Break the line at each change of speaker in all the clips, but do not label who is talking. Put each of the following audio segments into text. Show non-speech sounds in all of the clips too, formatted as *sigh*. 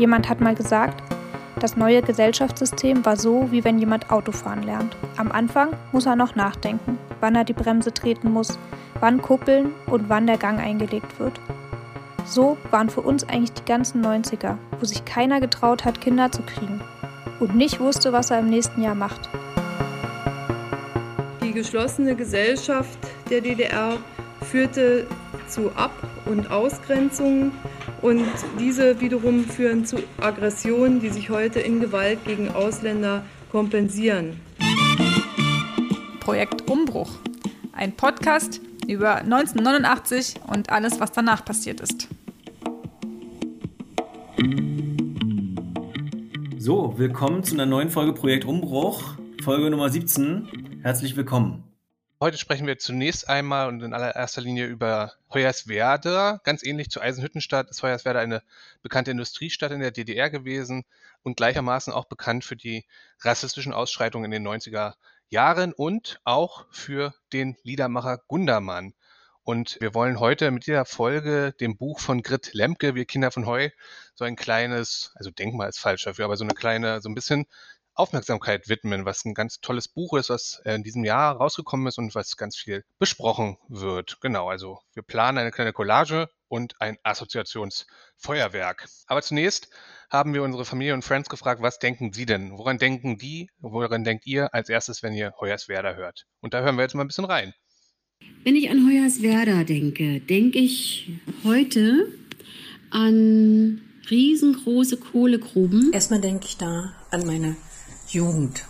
Jemand hat mal gesagt, das neue Gesellschaftssystem war so, wie wenn jemand Autofahren lernt. Am Anfang muss er noch nachdenken, wann er die Bremse treten muss, wann kuppeln und wann der Gang eingelegt wird. So waren für uns eigentlich die ganzen 90er, wo sich keiner getraut hat, Kinder zu kriegen und nicht wusste, was er im nächsten Jahr macht.
Die geschlossene Gesellschaft der DDR führte zu Ab- und Ausgrenzungen und diese wiederum führen zu Aggressionen, die sich heute in Gewalt gegen Ausländer kompensieren.
Projekt Umbruch. Ein Podcast über 1989 und alles, was danach passiert ist.
So, willkommen zu einer neuen Folge Projekt Umbruch, Folge Nummer 17. Herzlich willkommen.
Heute sprechen wir zunächst einmal und in allererster Linie über Hoyerswerda. Ganz ähnlich zu Eisenhüttenstadt ist Hoyerswerda eine bekannte Industriestadt in der DDR gewesen und gleichermaßen auch bekannt für die rassistischen Ausschreitungen in den 90er Jahren und auch für den Liedermacher Gundermann. Und wir wollen heute mit dieser Folge dem Buch von Grit Lemke, Wir Kinder von Heu, so ein kleines, also Denkmal ist falsch dafür, aber so eine kleine, so ein bisschen Aufmerksamkeit widmen, was ein ganz tolles Buch ist, was in diesem Jahr rausgekommen ist und was ganz viel besprochen wird. Genau, also wir planen eine kleine Collage und ein Assoziationsfeuerwerk. Aber zunächst haben wir unsere Familie und Friends gefragt, was denken Sie denn? Woran denken die? Woran denkt ihr als erstes, wenn ihr Hoyerswerda hört? Und da hören wir jetzt mal ein bisschen rein.
Wenn ich an Hoyerswerda denke, denke ich heute an riesengroße Kohlegruben.
Erstmal denke ich da an meine Jugend.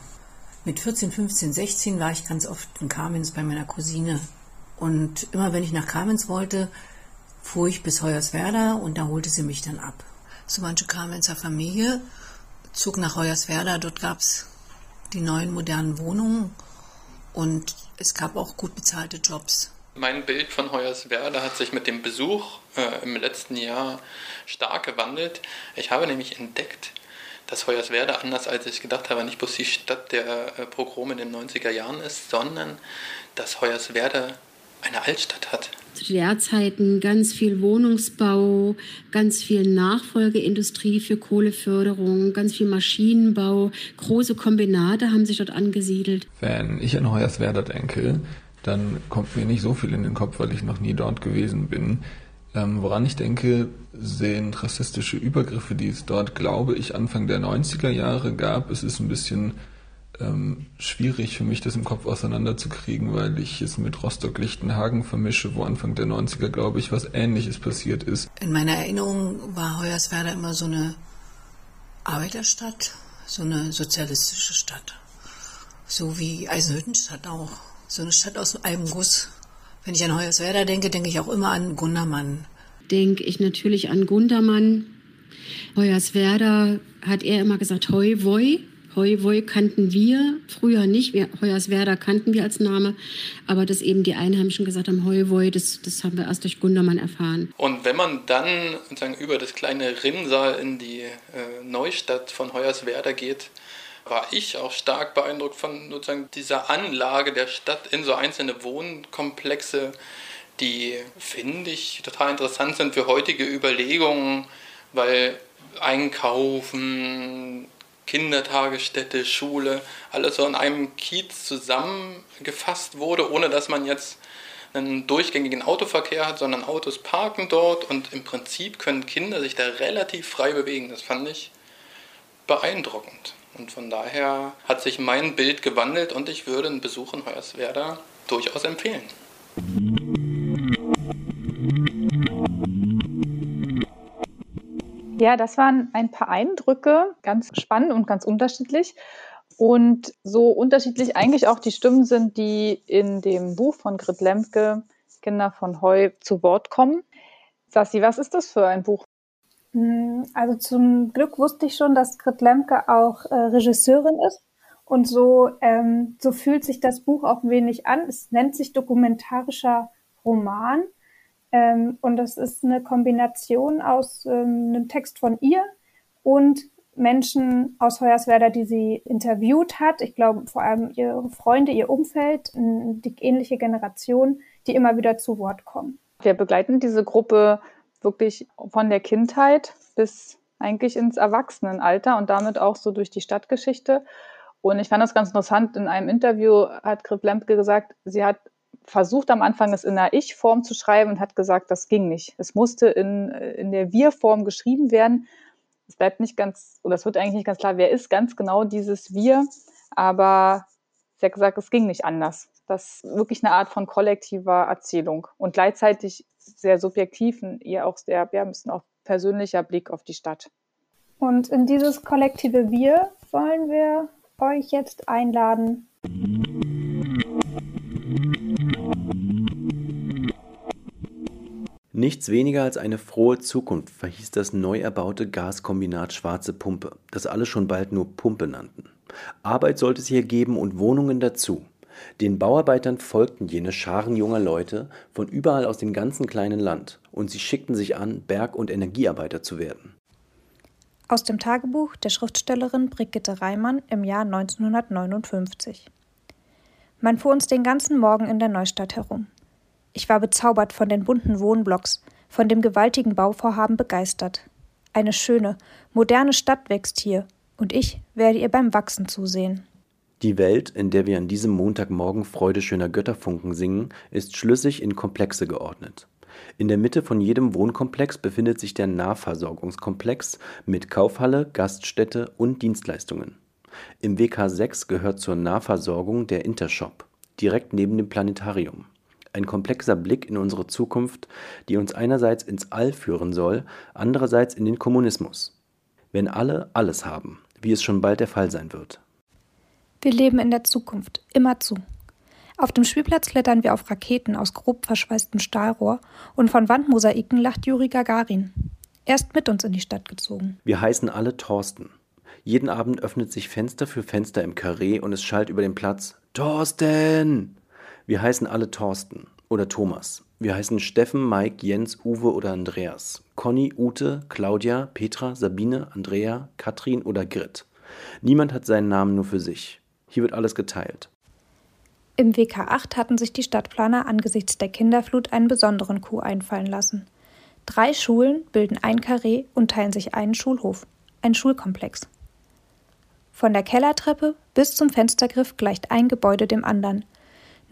Mit 14, 15, 16 war ich ganz oft in Kamenz bei meiner Cousine. Und immer wenn ich nach Kamenz wollte, fuhr ich bis Hoyerswerda und da holte sie mich dann ab. So manche Kamenzer Familie zog nach Hoyerswerda. Dort gab es die neuen modernen Wohnungen und es gab auch gut bezahlte Jobs.
Mein Bild von Hoyerswerda hat sich mit dem Besuch äh, im letzten Jahr stark gewandelt. Ich habe nämlich entdeckt, dass Hoyerswerda, anders als ich gedacht habe, nicht bloß die Stadt der äh, Pogrome in den 90er Jahren ist, sondern dass Hoyerswerda eine Altstadt hat.
Zu DDR-Zeiten ganz viel Wohnungsbau, ganz viel Nachfolgeindustrie für Kohleförderung, ganz viel Maschinenbau, große Kombinate haben sich dort angesiedelt.
Wenn ich an Hoyerswerda denke, dann kommt mir nicht so viel in den Kopf, weil ich noch nie dort gewesen bin. Ähm, woran ich denke, sind rassistische Übergriffe, die es dort, glaube ich, Anfang der 90er Jahre gab. Es ist ein bisschen ähm, schwierig für mich, das im Kopf auseinanderzukriegen, weil ich es mit Rostock-Lichtenhagen vermische, wo Anfang der 90er, glaube ich, was Ähnliches passiert ist.
In meiner Erinnerung war Hoyerswerda immer so eine Arbeiterstadt, so eine sozialistische Stadt. So wie Eisenhüttenstadt auch. So eine Stadt aus einem Guss. Wenn ich an Hoyerswerda denke, denke ich auch immer an Gundermann.
Denke ich natürlich an Gundermann. Hoyerswerda hat er immer gesagt, Hoi Voi. Hoi Voi kannten wir früher nicht. Wir, Hoyerswerda kannten wir als Name. Aber dass eben die Einheimischen gesagt haben, Hoi Voi, das, das haben wir erst durch Gundermann erfahren.
Und wenn man dann sozusagen über das kleine Rinnsal in die äh, Neustadt von Hoyerswerda geht, war ich auch stark beeindruckt von sozusagen dieser Anlage der Stadt in so einzelne Wohnkomplexe, die finde ich total interessant sind für heutige Überlegungen, weil Einkaufen, Kindertagesstätte, Schule, alles so in einem Kiez zusammengefasst wurde, ohne dass man jetzt einen durchgängigen Autoverkehr hat, sondern Autos parken dort und im Prinzip können Kinder sich da relativ frei bewegen. Das fand ich beeindruckend. Und von daher hat sich mein Bild gewandelt und ich würde einen Besuch in Hoyerswerda durchaus empfehlen.
Ja, das waren ein paar Eindrücke, ganz spannend und ganz unterschiedlich. Und so unterschiedlich eigentlich auch die Stimmen sind, die in dem Buch von Grit Lemke, Kinder von Heu, zu Wort kommen. Sassi, was ist das für ein Buch?
Also zum Glück wusste ich schon, dass Grit Lemke auch äh, Regisseurin ist. Und so, ähm, so fühlt sich das Buch auch wenig an. Es nennt sich dokumentarischer Roman. Ähm, und das ist eine Kombination aus ähm, einem Text von ihr und Menschen aus Hoyerswerda, die sie interviewt hat. Ich glaube vor allem ihre Freunde, ihr Umfeld, die ähnliche Generation, die immer wieder zu Wort kommen.
Wir begleiten diese Gruppe wirklich von der Kindheit bis
eigentlich ins Erwachsenenalter und damit auch so durch die Stadtgeschichte. Und ich fand das ganz interessant. In einem Interview hat Grip Lemke gesagt, sie hat versucht am Anfang es in der Ich-Form zu schreiben und hat gesagt, das ging nicht. Es musste in, in der Wir-Form geschrieben werden. Es bleibt nicht ganz, oder es wird eigentlich nicht ganz klar, wer ist ganz genau dieses Wir. Aber sie hat gesagt, es ging nicht anders. Das ist wirklich eine Art von kollektiver Erzählung und gleichzeitig sehr subjektiv und ihr auch sehr, ja, ein bisschen auch persönlicher Blick auf die Stadt.
Und in dieses kollektive Wir wollen wir euch jetzt einladen.
Nichts weniger als eine frohe Zukunft verhieß das neu erbaute Gaskombinat Schwarze Pumpe, das alle schon bald nur Pumpe nannten. Arbeit sollte es hier geben und Wohnungen dazu. Den Bauarbeitern folgten jene Scharen junger Leute von überall aus dem ganzen kleinen Land, und sie schickten sich an, Berg- und Energiearbeiter zu werden.
Aus dem Tagebuch der Schriftstellerin Brigitte Reimann im Jahr 1959. Man fuhr uns den ganzen Morgen in der Neustadt herum. Ich war bezaubert von den bunten Wohnblocks, von dem gewaltigen Bauvorhaben begeistert. Eine schöne, moderne Stadt wächst hier, und ich werde ihr beim Wachsen zusehen.
Die Welt, in der wir an diesem Montagmorgen Freude schöner Götterfunken singen, ist schlüssig in Komplexe geordnet. In der Mitte von jedem Wohnkomplex befindet sich der Nahversorgungskomplex mit Kaufhalle, Gaststätte und Dienstleistungen. Im WK 6 gehört zur Nahversorgung der Intershop, direkt neben dem Planetarium. Ein komplexer Blick in unsere Zukunft, die uns einerseits ins All führen soll, andererseits in den Kommunismus. Wenn alle alles haben, wie es schon bald der Fall sein wird.
Wir leben in der Zukunft, immerzu. Auf dem Spielplatz klettern wir auf Raketen aus grob verschweißtem Stahlrohr und von Wandmosaiken lacht Juri Gagarin. Er ist mit uns in die Stadt gezogen.
Wir heißen alle Thorsten. Jeden Abend öffnet sich Fenster für Fenster im Karree und es schallt über den Platz Thorsten! Wir heißen alle Thorsten oder Thomas. Wir heißen Steffen, Mike, Jens, Uwe oder Andreas. Conny, Ute, Claudia, Petra, Sabine, Andrea, Katrin oder Grit. Niemand hat seinen Namen nur für sich. Hier wird alles geteilt.
Im WK 8 hatten sich die Stadtplaner angesichts der Kinderflut einen besonderen Coup einfallen lassen. Drei Schulen bilden ein Karree und teilen sich einen Schulhof, ein Schulkomplex. Von der Kellertreppe bis zum Fenstergriff gleicht ein Gebäude dem anderen –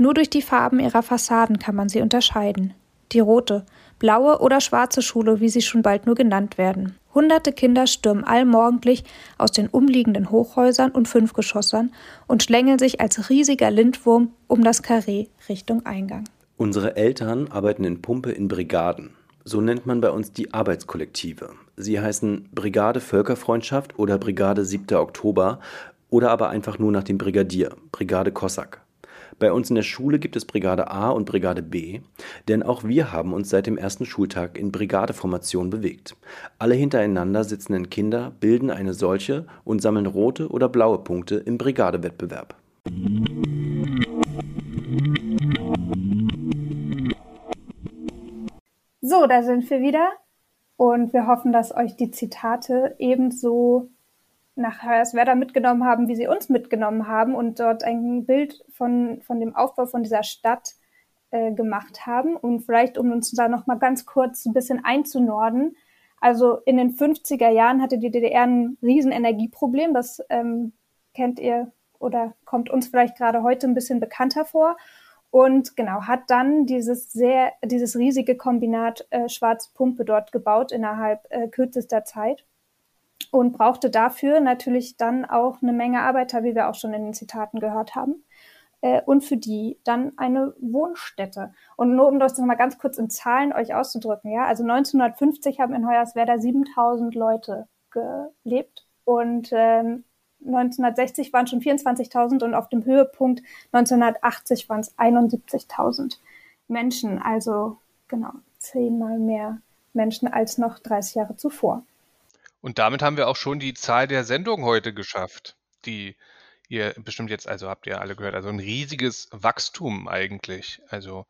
nur durch die Farben ihrer Fassaden kann man sie unterscheiden. Die rote, blaue oder schwarze Schule, wie sie schon bald nur genannt werden. Hunderte Kinder stürmen allmorgendlich aus den umliegenden Hochhäusern und Fünfgeschossern und schlängeln sich als riesiger Lindwurm um das Karree Richtung Eingang.
Unsere Eltern arbeiten in Pumpe in Brigaden. So nennt man bei uns die Arbeitskollektive. Sie heißen Brigade Völkerfreundschaft oder Brigade 7. Oktober oder aber einfach nur nach dem Brigadier, Brigade Kossack. Bei uns in der Schule gibt es Brigade A und Brigade B, denn auch wir haben uns seit dem ersten Schultag in Brigadeformation bewegt. Alle hintereinander sitzenden Kinder bilden eine solche und sammeln rote oder blaue Punkte im Brigadewettbewerb.
So, da sind wir wieder und wir hoffen, dass euch die Zitate ebenso nach Hoyerswerda mitgenommen haben, wie sie uns mitgenommen haben und dort ein Bild von, von dem Aufbau von dieser Stadt äh, gemacht haben. Und vielleicht, um uns da nochmal ganz kurz ein bisschen einzunorden. Also in den 50er Jahren hatte die DDR ein riesen Energieproblem. Das ähm, kennt ihr oder kommt uns vielleicht gerade heute ein bisschen bekannter vor. Und genau, hat dann dieses sehr, dieses riesige Kombinat äh, Schwarze Pumpe dort gebaut innerhalb äh, kürzester Zeit und brauchte dafür natürlich dann auch eine Menge Arbeiter, wie wir auch schon in den Zitaten gehört haben. Äh, und für die dann eine Wohnstätte. Und nur um das nochmal ganz kurz in Zahlen euch auszudrücken, ja, also 1950 haben in Hoyerswerda 7000 Leute gelebt und ähm, 1960 waren schon 24.000 und auf dem Höhepunkt 1980 waren es 71.000 Menschen, also genau zehnmal mehr Menschen als noch 30 Jahre zuvor.
Und damit haben wir auch schon die Zahl der Sendung heute geschafft, die ihr bestimmt jetzt, also habt ihr alle gehört, also ein riesiges Wachstum eigentlich. Also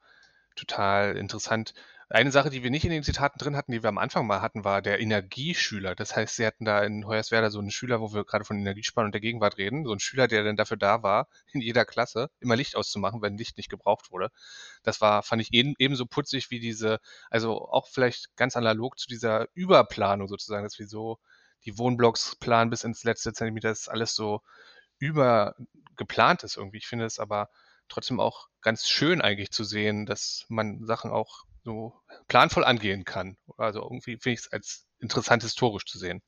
total interessant. Eine Sache, die wir nicht in den Zitaten drin hatten, die wir am Anfang mal hatten, war der Energieschüler. Das heißt, sie hatten da in Hoyerswerda so einen Schüler, wo wir gerade von Energiesparen und der Gegenwart reden. So einen Schüler, der dann dafür da war, *laughs* in jeder Klasse immer Licht auszumachen, wenn Licht nicht gebraucht wurde. Das war, fand ich ebenso putzig wie diese, also auch vielleicht ganz analog zu dieser Überplanung sozusagen, dass wir so die Wohnblocks planen bis ins letzte Zentimeter, das ist alles so übergeplant ist irgendwie. Ich finde es aber trotzdem auch ganz schön eigentlich zu sehen, dass man Sachen auch so planvoll angehen kann. Also irgendwie finde ich es als interessant historisch zu sehen.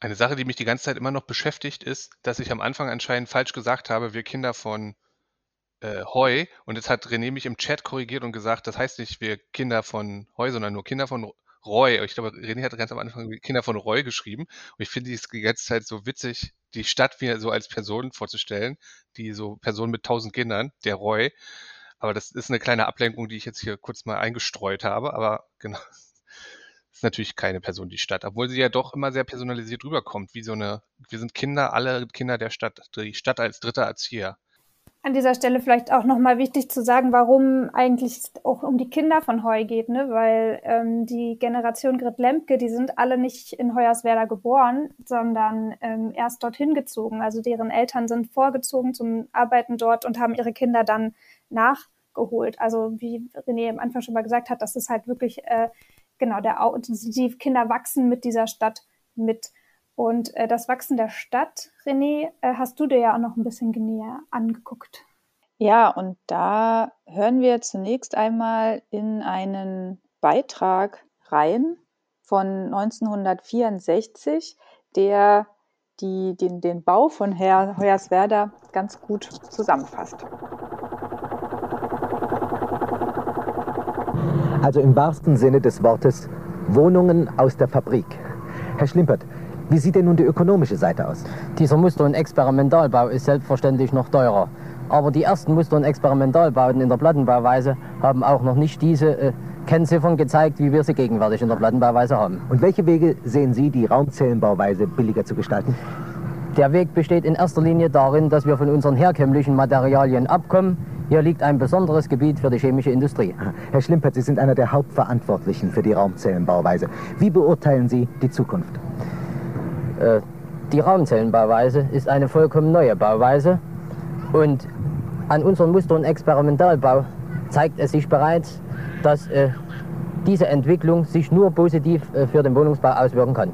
Eine Sache, die mich die ganze Zeit immer noch beschäftigt, ist, dass ich am Anfang anscheinend falsch gesagt habe, wir Kinder von äh, Heu. Und jetzt hat René mich im Chat korrigiert und gesagt, das heißt nicht wir Kinder von Heu, sondern nur Kinder von Roy. Ich glaube, René hat ganz am Anfang Kinder von Roy geschrieben. Und ich finde es die ganze Zeit so witzig, die Stadt mir so als Person vorzustellen, die so Person mit tausend Kindern, der Roy. Aber das ist eine kleine Ablenkung, die ich jetzt hier kurz mal eingestreut habe. Aber *laughs* genau, ist natürlich keine Person die Stadt, obwohl sie ja doch immer sehr personalisiert rüberkommt, wie so eine, wir sind Kinder, alle Kinder der Stadt, die Stadt als dritter Erzieher.
An dieser Stelle vielleicht auch nochmal wichtig zu sagen, warum eigentlich auch um die Kinder von Heu geht, ne? weil ähm, die Generation Grit Lemke, die sind alle nicht in Hoyerswerda geboren, sondern ähm, erst dorthin gezogen. Also deren Eltern sind vorgezogen zum Arbeiten dort und haben ihre Kinder dann nachgeholt. Also wie René am Anfang schon mal gesagt hat, das ist halt wirklich äh, genau der die Kinder wachsen mit dieser Stadt mit. Und äh, das Wachsen der Stadt, René, äh, hast du dir ja auch noch ein bisschen näher angeguckt.
Ja, und da hören wir zunächst einmal in einen Beitrag rein von 1964, der die, den, den Bau von Herr Hoyerswerda ganz gut zusammenfasst.
Also im wahrsten Sinne des Wortes Wohnungen aus der Fabrik. Herr Schlimpert, wie sieht denn nun die ökonomische Seite aus?
Dieser Muster- und Experimentalbau ist selbstverständlich noch teurer. Aber die ersten Muster- und Experimentalbauten in der Plattenbauweise haben auch noch nicht diese äh, Kennziffern gezeigt, wie wir sie gegenwärtig in der Plattenbauweise haben.
Und welche Wege sehen Sie, die Raumzellenbauweise billiger zu gestalten?
Der Weg besteht in erster Linie darin, dass wir von unseren herkömmlichen Materialien abkommen. Hier liegt ein besonderes Gebiet für die chemische Industrie.
Herr Schlimpert, Sie sind einer der Hauptverantwortlichen für die Raumzellenbauweise. Wie beurteilen Sie die Zukunft?
Äh, die Raumzellenbauweise ist eine vollkommen neue Bauweise und an unserem Muster- und Experimentalbau zeigt es sich bereits, dass äh, diese Entwicklung sich nur positiv äh, für den Wohnungsbau auswirken kann.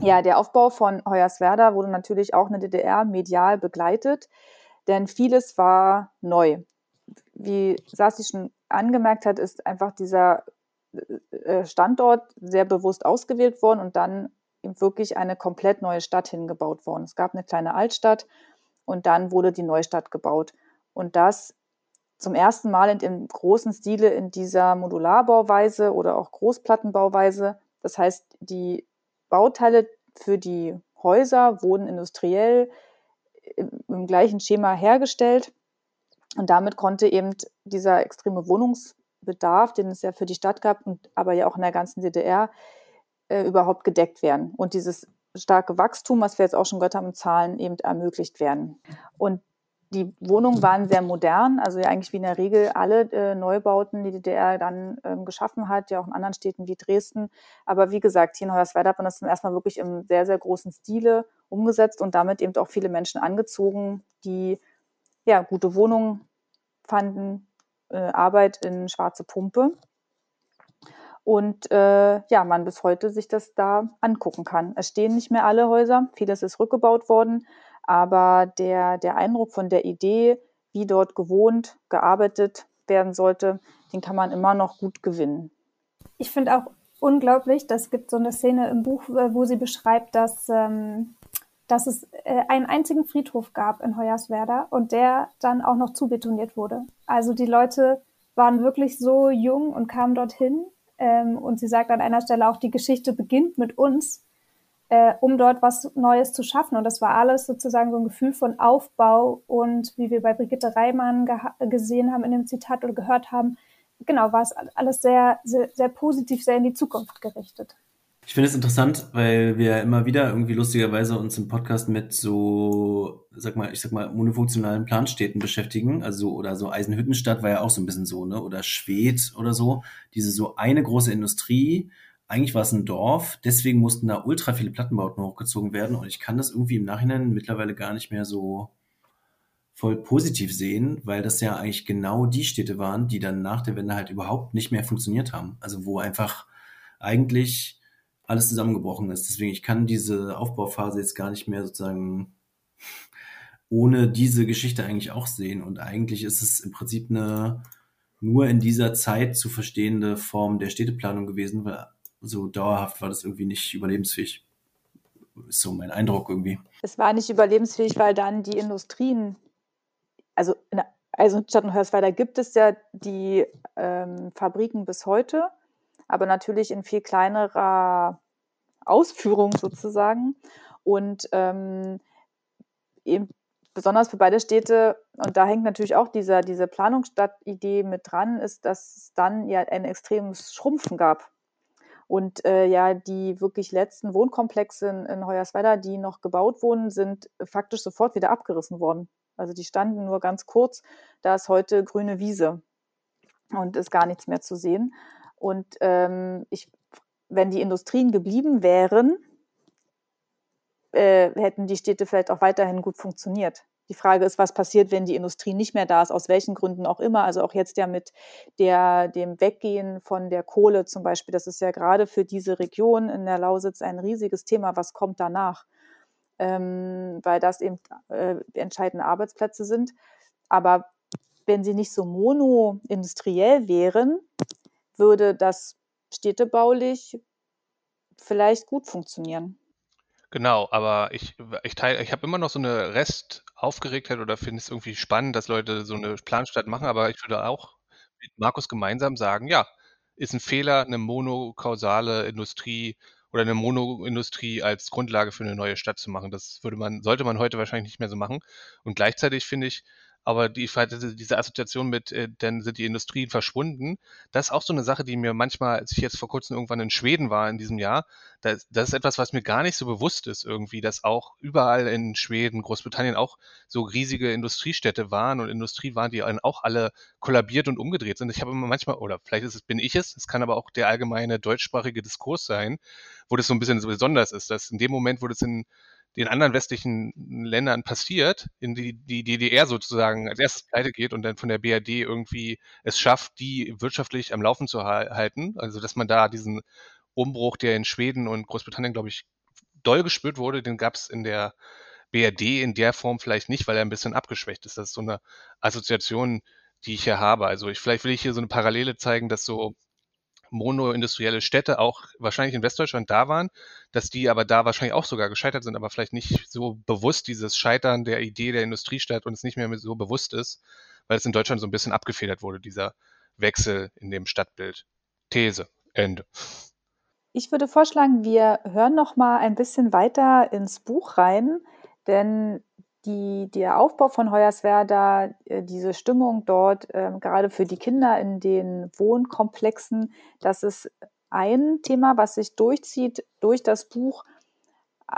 Ja, der Aufbau von Hoyerswerda wurde natürlich auch in der DDR medial begleitet, denn vieles war neu. Wie Sassi schon angemerkt hat, ist einfach dieser Standort sehr bewusst ausgewählt worden und dann wirklich eine komplett neue Stadt hingebaut worden. Es gab eine kleine Altstadt und dann wurde die Neustadt gebaut. Und das zum ersten Mal in dem großen Stile in dieser Modularbauweise oder auch Großplattenbauweise. Das heißt, die Bauteile für die Häuser wurden industriell im gleichen Schema hergestellt. Und damit konnte eben dieser extreme Wohnungsbedarf, den es ja für die Stadt gab, und aber ja auch in der ganzen DDR, äh, überhaupt gedeckt werden und dieses starke Wachstum, was wir jetzt auch schon gehört haben, Zahlen eben ermöglicht werden. Und die Wohnungen waren sehr modern, also ja eigentlich wie in der Regel alle äh, Neubauten, die die DDR dann ähm, geschaffen hat, ja auch in anderen Städten wie Dresden. Aber wie gesagt, hier in Hoyerswerda hat man das zum ersten Mal wirklich im sehr, sehr großen Stile umgesetzt und damit eben auch viele Menschen angezogen, die ja gute Wohnungen fanden, äh, Arbeit in schwarze Pumpe und äh, ja, man bis heute sich das da angucken kann. Es stehen nicht mehr alle Häuser, vieles ist rückgebaut worden, aber der, der Eindruck von der Idee, wie dort gewohnt, gearbeitet werden sollte, den kann man immer noch gut gewinnen.
Ich finde auch unglaublich, das gibt so eine Szene im Buch, äh, wo sie beschreibt, dass, ähm, dass es äh, einen einzigen Friedhof gab in Hoyerswerda und der dann auch noch zubetoniert wurde. Also die Leute waren wirklich so jung und kamen dorthin ähm, und sie sagt an einer Stelle auch, die Geschichte beginnt mit uns, äh, um dort was Neues zu schaffen. Und das war alles sozusagen so ein Gefühl von Aufbau und wie wir bei Brigitte Reimann gesehen haben in dem Zitat oder gehört haben, genau, war es alles sehr, sehr, sehr positiv, sehr in die Zukunft gerichtet.
Ich finde es interessant, weil wir immer wieder irgendwie lustigerweise uns im Podcast mit so, sag mal, ich sag mal, monofunktionalen Planstädten beschäftigen. Also, oder so Eisenhüttenstadt war ja auch so ein bisschen so, ne? Oder Schwedt oder so. Diese so eine große Industrie. Eigentlich war es ein Dorf, deswegen mussten da ultra viele Plattenbauten hochgezogen werden. Und ich kann das irgendwie im Nachhinein mittlerweile gar nicht mehr so voll positiv sehen, weil das ja eigentlich genau die Städte waren, die dann nach der Wende halt überhaupt nicht mehr funktioniert haben. Also wo einfach eigentlich alles zusammengebrochen ist. Deswegen, ich kann diese Aufbauphase jetzt gar nicht mehr sozusagen ohne diese Geschichte eigentlich auch sehen. Und eigentlich ist es im Prinzip eine nur in dieser Zeit zu verstehende Form der Städteplanung gewesen, weil so dauerhaft war das irgendwie nicht überlebensfähig. Ist so mein Eindruck irgendwie.
Es war nicht überlebensfähig, weil dann die Industrien, also in Eisenstadt und Hörsweiler gibt es ja die ähm, Fabriken bis heute, aber natürlich in viel kleinerer Ausführung sozusagen. Und ähm, eben besonders für beide Städte, und da hängt natürlich auch dieser, diese Planungsstadtidee mit dran, ist, dass es dann ja ein extremes Schrumpfen gab. Und äh, ja, die wirklich letzten Wohnkomplexe in, in Hoyerswerda, die noch gebaut wurden, sind faktisch sofort wieder abgerissen worden. Also die standen nur ganz kurz, da ist heute grüne Wiese und ist gar nichts mehr zu sehen. Und ähm, ich, wenn die Industrien geblieben wären, äh, hätten die Städte vielleicht auch weiterhin gut funktioniert. Die Frage ist, was passiert, wenn die Industrie nicht mehr da ist, aus welchen Gründen auch immer. Also auch jetzt ja mit der, dem Weggehen von der Kohle zum Beispiel. Das ist ja gerade für diese Region in der Lausitz ein riesiges Thema. Was kommt danach? Ähm, weil das eben äh, entscheidende Arbeitsplätze sind. Aber wenn sie nicht so monoindustriell wären, würde das städtebaulich vielleicht gut funktionieren.
Genau, aber ich, ich teile, ich habe immer noch so eine Restaufgeregtheit oder finde es irgendwie spannend, dass Leute so eine Planstadt machen, aber ich würde auch mit Markus gemeinsam sagen, ja, ist ein Fehler, eine monokausale Industrie oder eine Monoindustrie als Grundlage für eine neue Stadt zu machen. Das würde man, sollte man heute wahrscheinlich nicht mehr so machen. Und gleichzeitig finde ich, aber die, diese Assoziation mit, äh, dann sind die Industrien verschwunden, das ist auch so eine Sache, die mir manchmal, als ich jetzt vor kurzem irgendwann in Schweden war in diesem Jahr, das, das ist etwas, was mir gar nicht so bewusst ist irgendwie, dass auch überall in Schweden, Großbritannien auch so riesige Industriestädte waren und Industrie waren, die auch alle kollabiert und umgedreht sind. Ich habe immer manchmal, oder vielleicht ist es, bin ich es, es kann aber auch der allgemeine deutschsprachige Diskurs sein, wo das so ein bisschen so besonders ist, dass in dem Moment, wo das in den anderen westlichen Ländern passiert, in die die DDR sozusagen als erstes pleite geht und dann von der BRD irgendwie es schafft, die wirtschaftlich am Laufen zu halten. Also dass man da diesen Umbruch, der in Schweden und Großbritannien, glaube ich, doll gespürt wurde, den gab es in der BRD in der Form vielleicht nicht, weil er ein bisschen abgeschwächt ist. Das ist so eine Assoziation, die ich hier habe. Also ich, vielleicht will ich hier so eine Parallele zeigen, dass so monoindustrielle Städte auch wahrscheinlich in Westdeutschland da waren, dass die aber da wahrscheinlich auch sogar gescheitert sind, aber vielleicht nicht so bewusst dieses Scheitern der Idee der Industriestadt und es nicht mehr so bewusst ist, weil es in Deutschland so ein bisschen abgefedert wurde, dieser Wechsel in dem Stadtbild. These. Ende.
Ich würde vorschlagen, wir hören noch mal ein bisschen weiter ins Buch rein, denn die, der Aufbau von Hoyerswerda, äh, diese Stimmung dort, ähm, gerade für die Kinder in den Wohnkomplexen, das ist ein Thema, was sich durchzieht durch das Buch.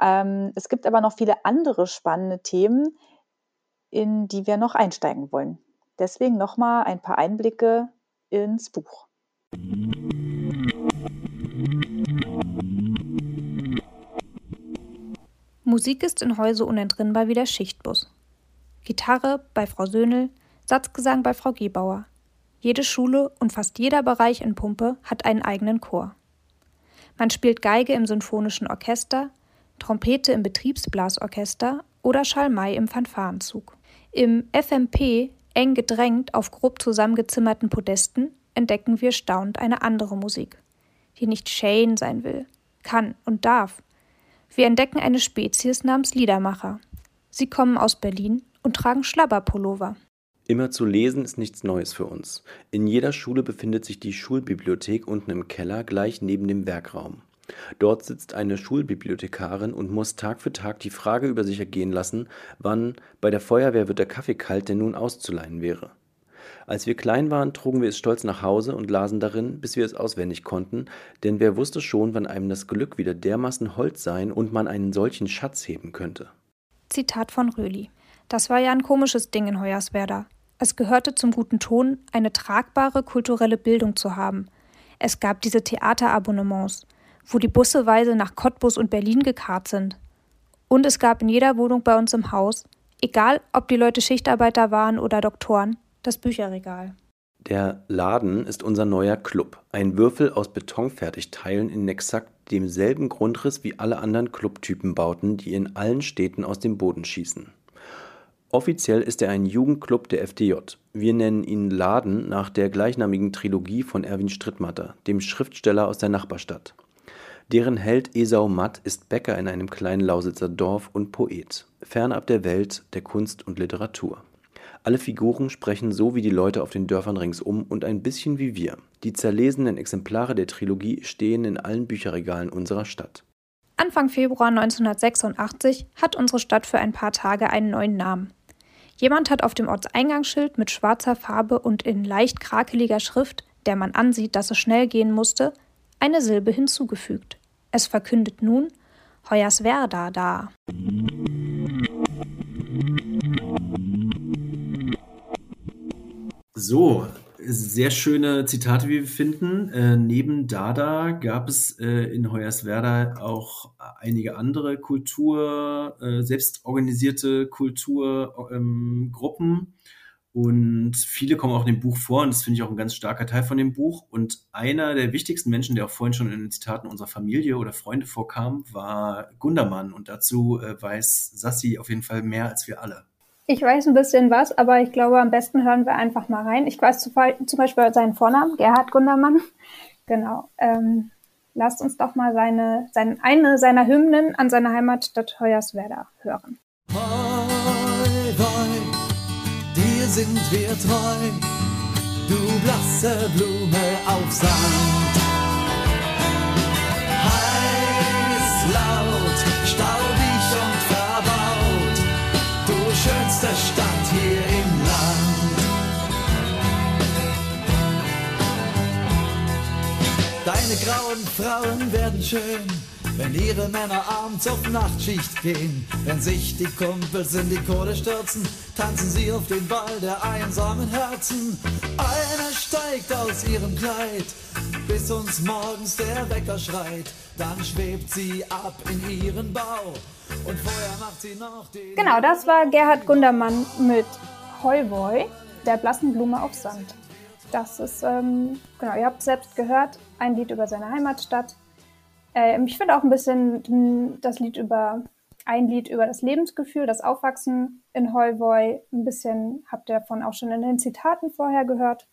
Ähm, es gibt aber noch viele andere spannende Themen, in die wir noch einsteigen wollen. Deswegen nochmal ein paar Einblicke ins Buch.
Musik ist in Häuse unentrinnbar wie der Schichtbus. Gitarre bei Frau Söhnel, Satzgesang bei Frau Gebauer. Jede Schule und fast jeder Bereich in Pumpe hat einen eigenen Chor. Man spielt Geige im Sinfonischen Orchester, Trompete im Betriebsblasorchester oder Schalmei im Fanfarenzug. Im FMP, eng gedrängt auf grob zusammengezimmerten Podesten, entdecken wir staunend eine andere Musik, die nicht Shane sein will, kann und darf, wir entdecken eine Spezies namens Liedermacher. Sie kommen aus Berlin und tragen Schlabberpullover.
Immer zu lesen ist nichts Neues für uns. In jeder Schule befindet sich die Schulbibliothek unten im Keller gleich neben dem Werkraum. Dort sitzt eine Schulbibliothekarin und muss Tag für Tag die Frage über sich ergehen lassen, wann bei der Feuerwehr wird der Kaffee kalt denn nun auszuleihen wäre. Als wir klein waren, trugen wir es stolz nach Hause und lasen darin, bis wir es auswendig konnten, denn wer wusste schon, wann einem das Glück wieder dermaßen Holz sein und man einen solchen Schatz heben könnte.
Zitat von Röli. Das war ja ein komisches Ding in Hoyerswerda. Es gehörte zum guten Ton, eine tragbare kulturelle Bildung zu haben. Es gab diese Theaterabonnements, wo die Busseweise nach Cottbus und Berlin gekarrt sind. Und es gab in jeder Wohnung bei uns im Haus, egal ob die Leute Schichtarbeiter waren oder Doktoren, das Bücherregal.
Der Laden ist unser neuer Club, ein Würfel aus Betonfertigteilen in exakt demselben Grundriss wie alle anderen Clubtypenbauten, die in allen Städten aus dem Boden schießen. Offiziell ist er ein Jugendclub der FDJ. Wir nennen ihn Laden nach der gleichnamigen Trilogie von Erwin Strittmatter, dem Schriftsteller aus der Nachbarstadt. Deren Held Esau Matt ist Bäcker in einem kleinen Lausitzer Dorf und Poet, fernab der Welt der Kunst und Literatur. Alle Figuren sprechen so wie die Leute auf den Dörfern ringsum und ein bisschen wie wir. Die zerlesenen Exemplare der Trilogie stehen in allen Bücherregalen unserer Stadt.
Anfang Februar 1986 hat unsere Stadt für ein paar Tage einen neuen Namen. Jemand hat auf dem Ortseingangsschild mit schwarzer Farbe und in leicht krakeliger Schrift, der man ansieht, dass es schnell gehen musste, eine Silbe hinzugefügt. Es verkündet nun Hoyerswerda da.
So, sehr schöne Zitate, wie wir finden. Äh, neben Dada gab es äh, in Hoyerswerda auch einige andere Kultur, äh, selbstorganisierte Kulturgruppen. Ähm, und viele kommen auch in dem Buch vor und das finde ich auch ein ganz starker Teil von dem Buch. Und einer der wichtigsten Menschen, der auch vorhin schon in den Zitaten unserer Familie oder Freunde vorkam, war Gundermann. Und dazu äh, weiß Sassi auf jeden Fall mehr als wir alle.
Ich weiß ein bisschen was, aber ich glaube, am besten hören wir einfach mal rein. Ich weiß zum Beispiel seinen Vornamen, Gerhard Gundermann. *laughs* Genau. Ähm, lasst uns doch mal seine, seine, eine seiner Hymnen an seine Heimatstadt Hoyerswerda hören.
Hoi, hoi, dir sind wir treu, du blasse Blume auf Sand. Deine grauen Frauen werden schön, wenn ihre Männer abends auf Nachtschicht gehen. Wenn sich die Kumpels in die Kohle stürzen, tanzen sie auf den Ball der einsamen Herzen. Einer steigt aus ihrem Kleid, bis uns morgens der Wecker schreit. Dann schwebt sie ab in ihren Bau und vorher macht sie noch den.
Genau, das war Gerhard Gundermann mit Heuboy, der blassen Blume auf Sand. Das ist, ähm, genau, ihr habt selbst gehört, ein Lied über seine Heimatstadt. Ähm, ich finde auch ein bisschen das Lied über, ein Lied über das Lebensgefühl, das Aufwachsen in Heuboy. Ein bisschen habt ihr davon auch schon in den Zitaten vorher gehört.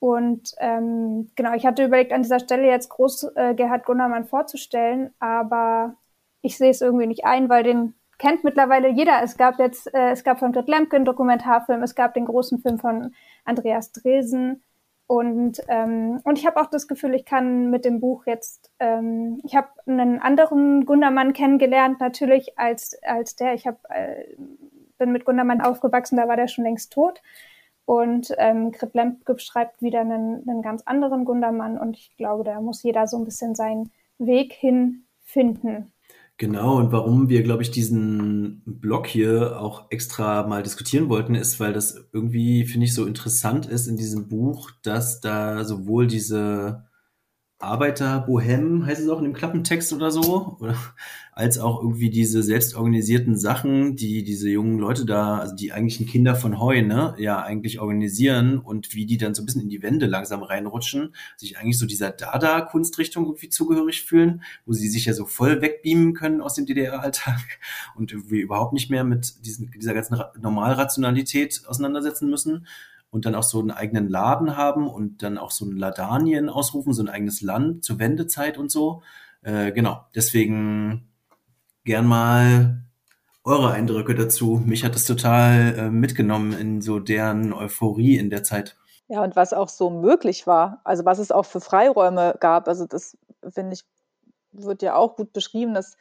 Und ähm, genau, ich hatte überlegt, an dieser Stelle jetzt groß äh, Gerhard Gundermann vorzustellen, aber ich sehe es irgendwie nicht ein, weil den kennt mittlerweile jeder. Es gab jetzt, äh, es gab von Grit Lemke einen Dokumentarfilm, es gab den großen Film von Andreas Dresen. Und, ähm, und ich habe auch das Gefühl, ich kann mit dem Buch jetzt, ähm, ich habe einen anderen Gundermann kennengelernt, natürlich als, als der. Ich hab, äh, bin mit Gundermann aufgewachsen, da war der schon längst tot. Und ähm, Grit Lemke schreibt wieder einen, einen ganz anderen Gundermann und ich glaube, da muss jeder so ein bisschen seinen Weg hin finden.
Genau, und warum wir, glaube ich, diesen Blog hier auch extra mal diskutieren wollten, ist, weil das irgendwie, finde ich, so interessant ist in diesem Buch, dass da sowohl diese Arbeiter-Bohem, heißt es auch in dem Klappentext oder so, oder, als auch irgendwie diese selbstorganisierten Sachen, die diese jungen Leute da, also die eigentlichen Kinder von Heu, ne, ja eigentlich organisieren und wie die dann so ein bisschen in die Wände langsam reinrutschen, sich eigentlich so dieser Dada-Kunstrichtung irgendwie zugehörig fühlen, wo sie sich ja so voll wegbeamen können aus dem DDR-Alltag und irgendwie überhaupt nicht mehr mit diesen, dieser ganzen Normalrationalität auseinandersetzen müssen und dann auch so einen eigenen Laden haben und dann auch so ein Ladanien ausrufen, so ein eigenes Land zur Wendezeit und so. Äh, genau, deswegen gern mal eure Eindrücke dazu. Mich hat es total äh, mitgenommen in so deren Euphorie in der Zeit.
Ja, und was auch so möglich war, also was es auch für Freiräume gab, also das finde ich, wird ja auch gut beschrieben, dass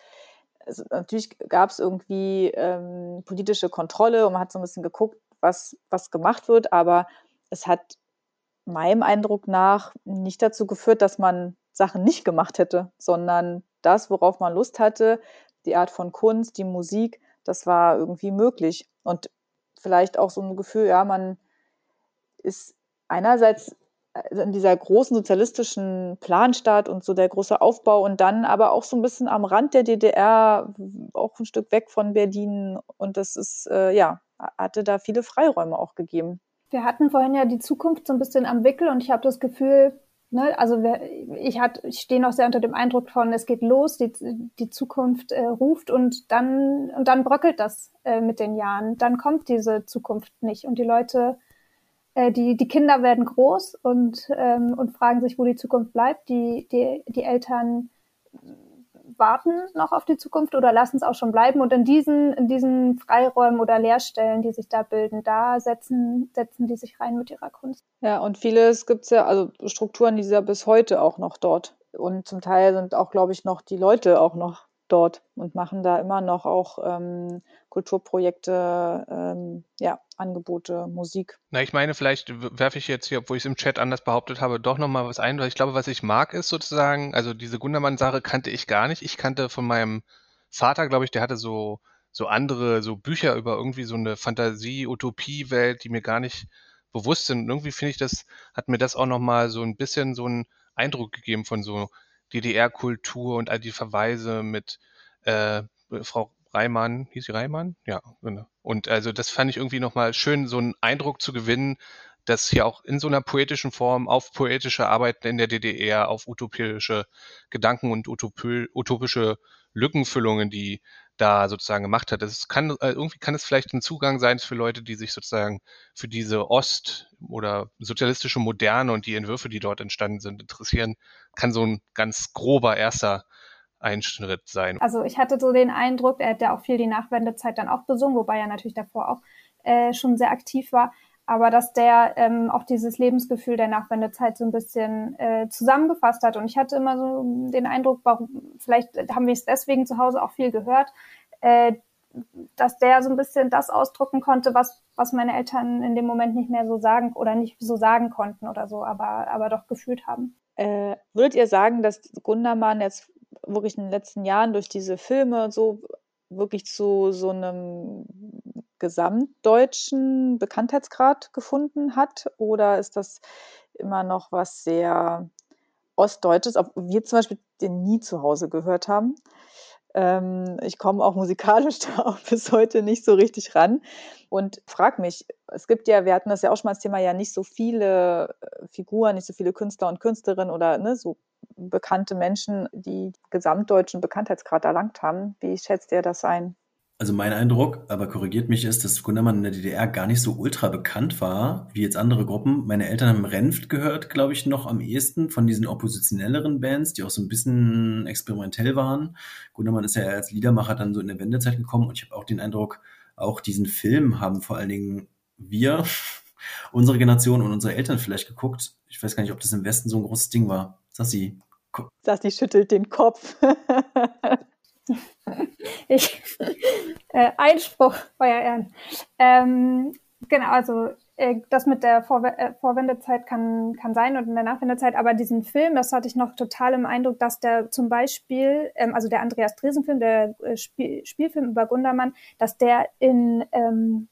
also natürlich gab es irgendwie ähm, politische Kontrolle und man hat so ein bisschen geguckt, was, was gemacht wird, aber es hat meinem Eindruck nach nicht dazu geführt, dass man Sachen nicht gemacht hätte, sondern das, worauf man Lust hatte, die Art von Kunst, die Musik, das war irgendwie möglich. Und vielleicht auch so ein Gefühl, ja, man ist einerseits in dieser großen sozialistischen Planstadt und so der große Aufbau und dann aber auch so ein bisschen am Rand der DDR, auch ein Stück weg von Berlin. Und das ist, äh, ja, hatte da viele Freiräume auch gegeben.
Wir hatten vorhin ja die Zukunft so ein bisschen am Wickel und ich habe das Gefühl, ne, also ich, ich stehe noch sehr unter dem Eindruck von, es geht los, die, die Zukunft äh, ruft und dann, und dann bröckelt das äh, mit den Jahren. Dann kommt diese Zukunft nicht und die Leute, äh, die, die Kinder werden groß und, ähm, und fragen sich, wo die Zukunft bleibt. Die, die, die Eltern warten noch auf die Zukunft oder lassen es auch schon bleiben. Und in diesen, in diesen Freiräumen oder Leerstellen, die sich da bilden, da setzen, setzen die sich rein mit ihrer Kunst.
Ja, und vieles gibt es ja, also Strukturen, die sind ja bis heute auch noch dort. Und zum Teil sind auch, glaube ich, noch die Leute auch noch dort und machen da immer noch auch ähm, Kulturprojekte, ähm, ja, Angebote, Musik.
Na, ich meine, vielleicht werfe ich jetzt hier, obwohl ich es im Chat anders behauptet habe, doch nochmal was ein, weil ich glaube, was ich mag, ist sozusagen, also diese Gundermann-Sache kannte ich gar nicht. Ich kannte von meinem Vater, glaube ich, der hatte so, so andere, so Bücher über irgendwie so eine Fantasie-Utopie-Welt, die mir gar nicht bewusst sind. Und irgendwie finde ich das, hat mir das auch nochmal so ein bisschen so einen Eindruck gegeben von so DDR-Kultur und all die Verweise mit äh, Frau Reimann, hieß sie Reimann? Ja, genau. Und also das fand ich irgendwie nochmal schön, so einen Eindruck zu gewinnen, dass hier auch in so einer poetischen Form auf poetische Arbeiten in der DDR, auf utopische Gedanken und utopische Lückenfüllungen, die da sozusagen gemacht hat. Das kann, äh, irgendwie kann es vielleicht ein Zugang sein für Leute, die sich sozusagen für diese Ost- oder sozialistische Moderne und die Entwürfe, die dort entstanden sind, interessieren. Kann so ein ganz grober erster Einschnitt sein.
Also ich hatte so den Eindruck, er hat ja auch viel die Nachwendezeit dann auch besungen, wobei er natürlich davor auch äh, schon sehr aktiv war, aber dass der ähm, auch dieses Lebensgefühl der Nachwendezeit so ein bisschen äh, zusammengefasst hat. Und ich hatte immer so den Eindruck, warum, vielleicht haben wir es deswegen zu Hause auch viel gehört, äh, dass der so ein bisschen das ausdrücken konnte, was, was meine Eltern in dem Moment nicht mehr so sagen oder nicht so sagen konnten oder so, aber, aber doch gefühlt haben.
Äh, würdet ihr sagen, dass Gundermann jetzt wirklich in den letzten Jahren durch diese Filme so wirklich zu so einem gesamtdeutschen Bekanntheitsgrad gefunden hat? Oder ist das immer noch was sehr Ostdeutsches, ob wir zum Beispiel den nie zu Hause gehört haben? Ähm, ich komme auch musikalisch *laughs* da auch bis heute nicht so richtig ran und frag mich, es gibt ja, wir hatten das ja auch schon mal als Thema, ja nicht so viele äh, Figuren, nicht so viele Künstler und Künstlerinnen oder ne, so bekannte Menschen, die gesamtdeutschen Bekanntheitsgrad erlangt haben. Wie schätzt ihr das ein?
Also mein Eindruck, aber korrigiert mich, ist, dass Gundermann in der DDR gar nicht so ultra bekannt war, wie jetzt andere Gruppen. Meine Eltern haben Renft gehört, glaube ich, noch am ehesten von diesen oppositionelleren Bands, die auch so ein bisschen experimentell waren. Gundermann ist ja als Liedermacher dann so in der Wendezeit gekommen und ich habe auch den Eindruck, auch diesen Film haben vor allen Dingen wir, *laughs* unsere Generation und unsere Eltern vielleicht geguckt. Ich weiß gar nicht, ob das im Westen so ein großes Ding war. Sassi.
Sassi schüttelt den Kopf. *laughs*
ich, äh, Einspruch, Feuer Ehren. Ähm, genau, also äh, das mit der Vorw äh, Vorwendezeit kann, kann sein und in der Nachwendezeit, aber diesen Film, das hatte ich noch total im Eindruck, dass der zum Beispiel, ähm, also der Andreas Dresen-Film, der äh, Spiel Spielfilm über Gundermann, dass der in, ähm,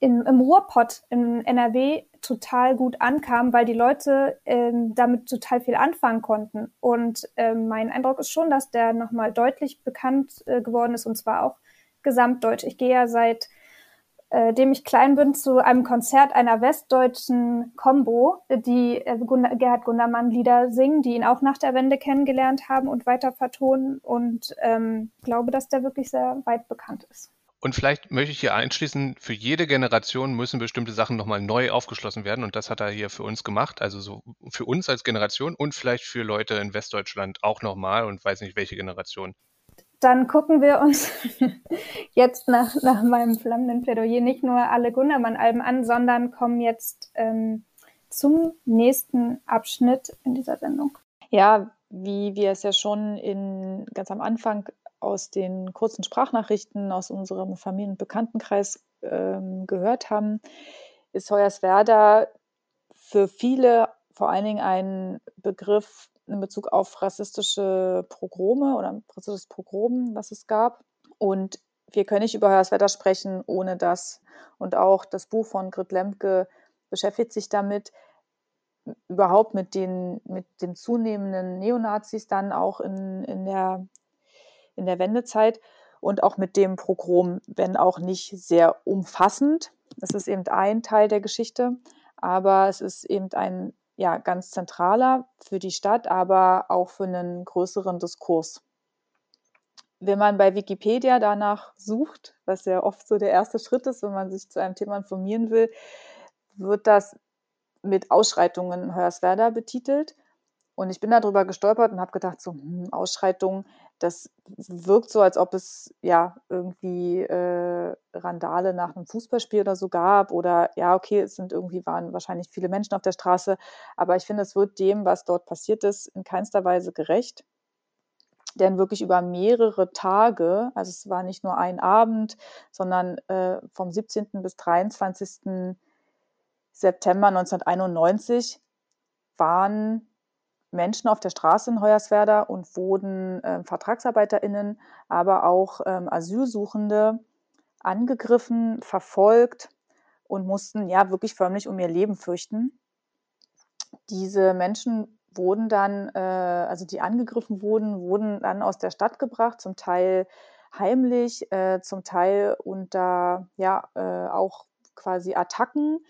in, im Ruhrpott in NRW total gut ankam, weil die Leute ähm, damit total viel anfangen konnten. Und ähm, mein Eindruck ist schon, dass der nochmal deutlich bekannt äh, geworden ist und zwar auch gesamtdeutsch. Ich gehe ja seit äh, dem ich klein bin, zu einem Konzert einer westdeutschen Combo, die äh, Gerhard Gundermann Lieder singen, die ihn auch nach der Wende kennengelernt haben und weiter vertonen. Und ähm, glaube, dass der wirklich sehr weit bekannt ist.
Und vielleicht möchte ich hier einschließen, für jede Generation müssen bestimmte Sachen nochmal neu aufgeschlossen werden. Und das hat er hier für uns gemacht. Also so für uns als Generation und vielleicht für Leute in Westdeutschland auch nochmal und weiß nicht welche Generation.
Dann gucken wir uns *laughs* jetzt nach, nach meinem flammenden Plädoyer nicht nur alle Gundermann-Alben an, sondern kommen jetzt ähm, zum nächsten Abschnitt in dieser Sendung.
Ja, wie wir es ja schon in, ganz am Anfang aus den kurzen Sprachnachrichten aus unserem Familien- und Bekanntenkreis ähm, gehört haben, ist Hoyerswerda für viele vor allen Dingen ein Begriff in Bezug auf rassistische Pogrome oder rassistisches Pogrom, was es gab. Und wir können nicht über Hoyerswerda sprechen ohne das. Und auch das Buch von Grit Lemke beschäftigt sich damit, überhaupt mit den, mit den zunehmenden Neonazis dann auch in, in der in der Wendezeit und auch mit dem Pogrom, wenn auch nicht sehr umfassend. Es ist eben ein Teil der Geschichte, aber es ist eben ein ja, ganz zentraler für die Stadt, aber auch für einen größeren Diskurs. Wenn man bei Wikipedia danach sucht, was ja oft so der erste Schritt ist, wenn man sich zu einem Thema informieren will, wird das mit Ausschreitungen in Hoyerswerda betitelt. Und ich bin darüber gestolpert und habe gedacht, so hm, Ausschreitungen, das wirkt so, als ob es ja irgendwie äh, Randale nach einem Fußballspiel oder so gab. Oder ja, okay, es sind irgendwie waren wahrscheinlich viele Menschen auf der Straße. Aber ich finde, es wird dem, was dort passiert ist, in keinster Weise gerecht. Denn wirklich über mehrere Tage, also es war nicht nur ein Abend, sondern äh, vom 17. bis 23. September 1991 waren Menschen auf der Straße in Hoyerswerda und wurden äh, VertragsarbeiterInnen, aber auch ähm, Asylsuchende angegriffen, verfolgt und mussten ja wirklich förmlich um ihr Leben fürchten. Diese Menschen wurden dann, äh, also die angegriffen wurden, wurden dann aus der Stadt gebracht, zum Teil heimlich, äh, zum Teil unter ja äh, auch quasi Attacken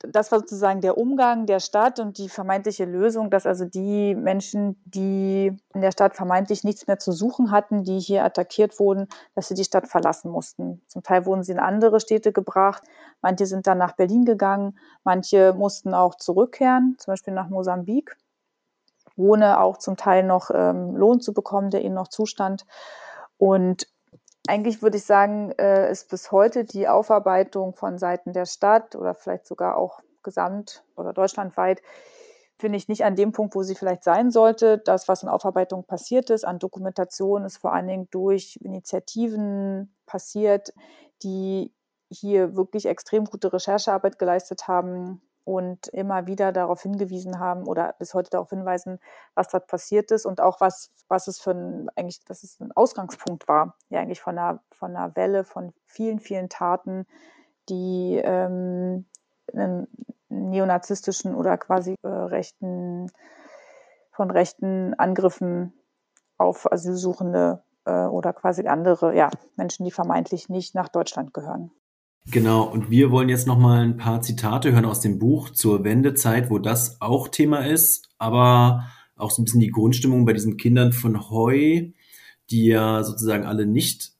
das war sozusagen der Umgang der Stadt und die vermeintliche Lösung, dass also die Menschen, die in der Stadt vermeintlich nichts mehr zu suchen hatten, die hier attackiert wurden, dass sie die Stadt verlassen mussten. Zum Teil wurden sie in andere Städte gebracht, manche sind dann nach Berlin gegangen, manche mussten auch zurückkehren, zum Beispiel nach Mosambik, ohne auch zum Teil noch ähm, Lohn zu bekommen, der ihnen noch zustand. Und eigentlich würde ich sagen, äh, ist bis heute die Aufarbeitung von Seiten der Stadt oder vielleicht sogar auch gesamt oder deutschlandweit, finde ich nicht an dem Punkt, wo sie vielleicht sein sollte. Das, was in Aufarbeitung passiert ist, an Dokumentation, ist vor allen Dingen durch Initiativen passiert, die hier wirklich extrem gute Recherchearbeit geleistet haben, und immer wieder darauf hingewiesen haben oder bis heute darauf hinweisen, was dort passiert ist und auch was, was es für ein, eigentlich, dass es ein Ausgangspunkt war, ja eigentlich von einer, von einer Welle von vielen, vielen Taten, die ähm, einen neonazistischen oder quasi äh, rechten, von rechten Angriffen auf Asylsuchende äh, oder quasi andere, ja, Menschen, die vermeintlich nicht nach Deutschland gehören.
Genau, und wir wollen jetzt nochmal ein paar Zitate hören aus dem Buch zur Wendezeit, wo das auch Thema ist, aber auch so ein bisschen die Grundstimmung bei diesen Kindern von Heu, die ja sozusagen alle nicht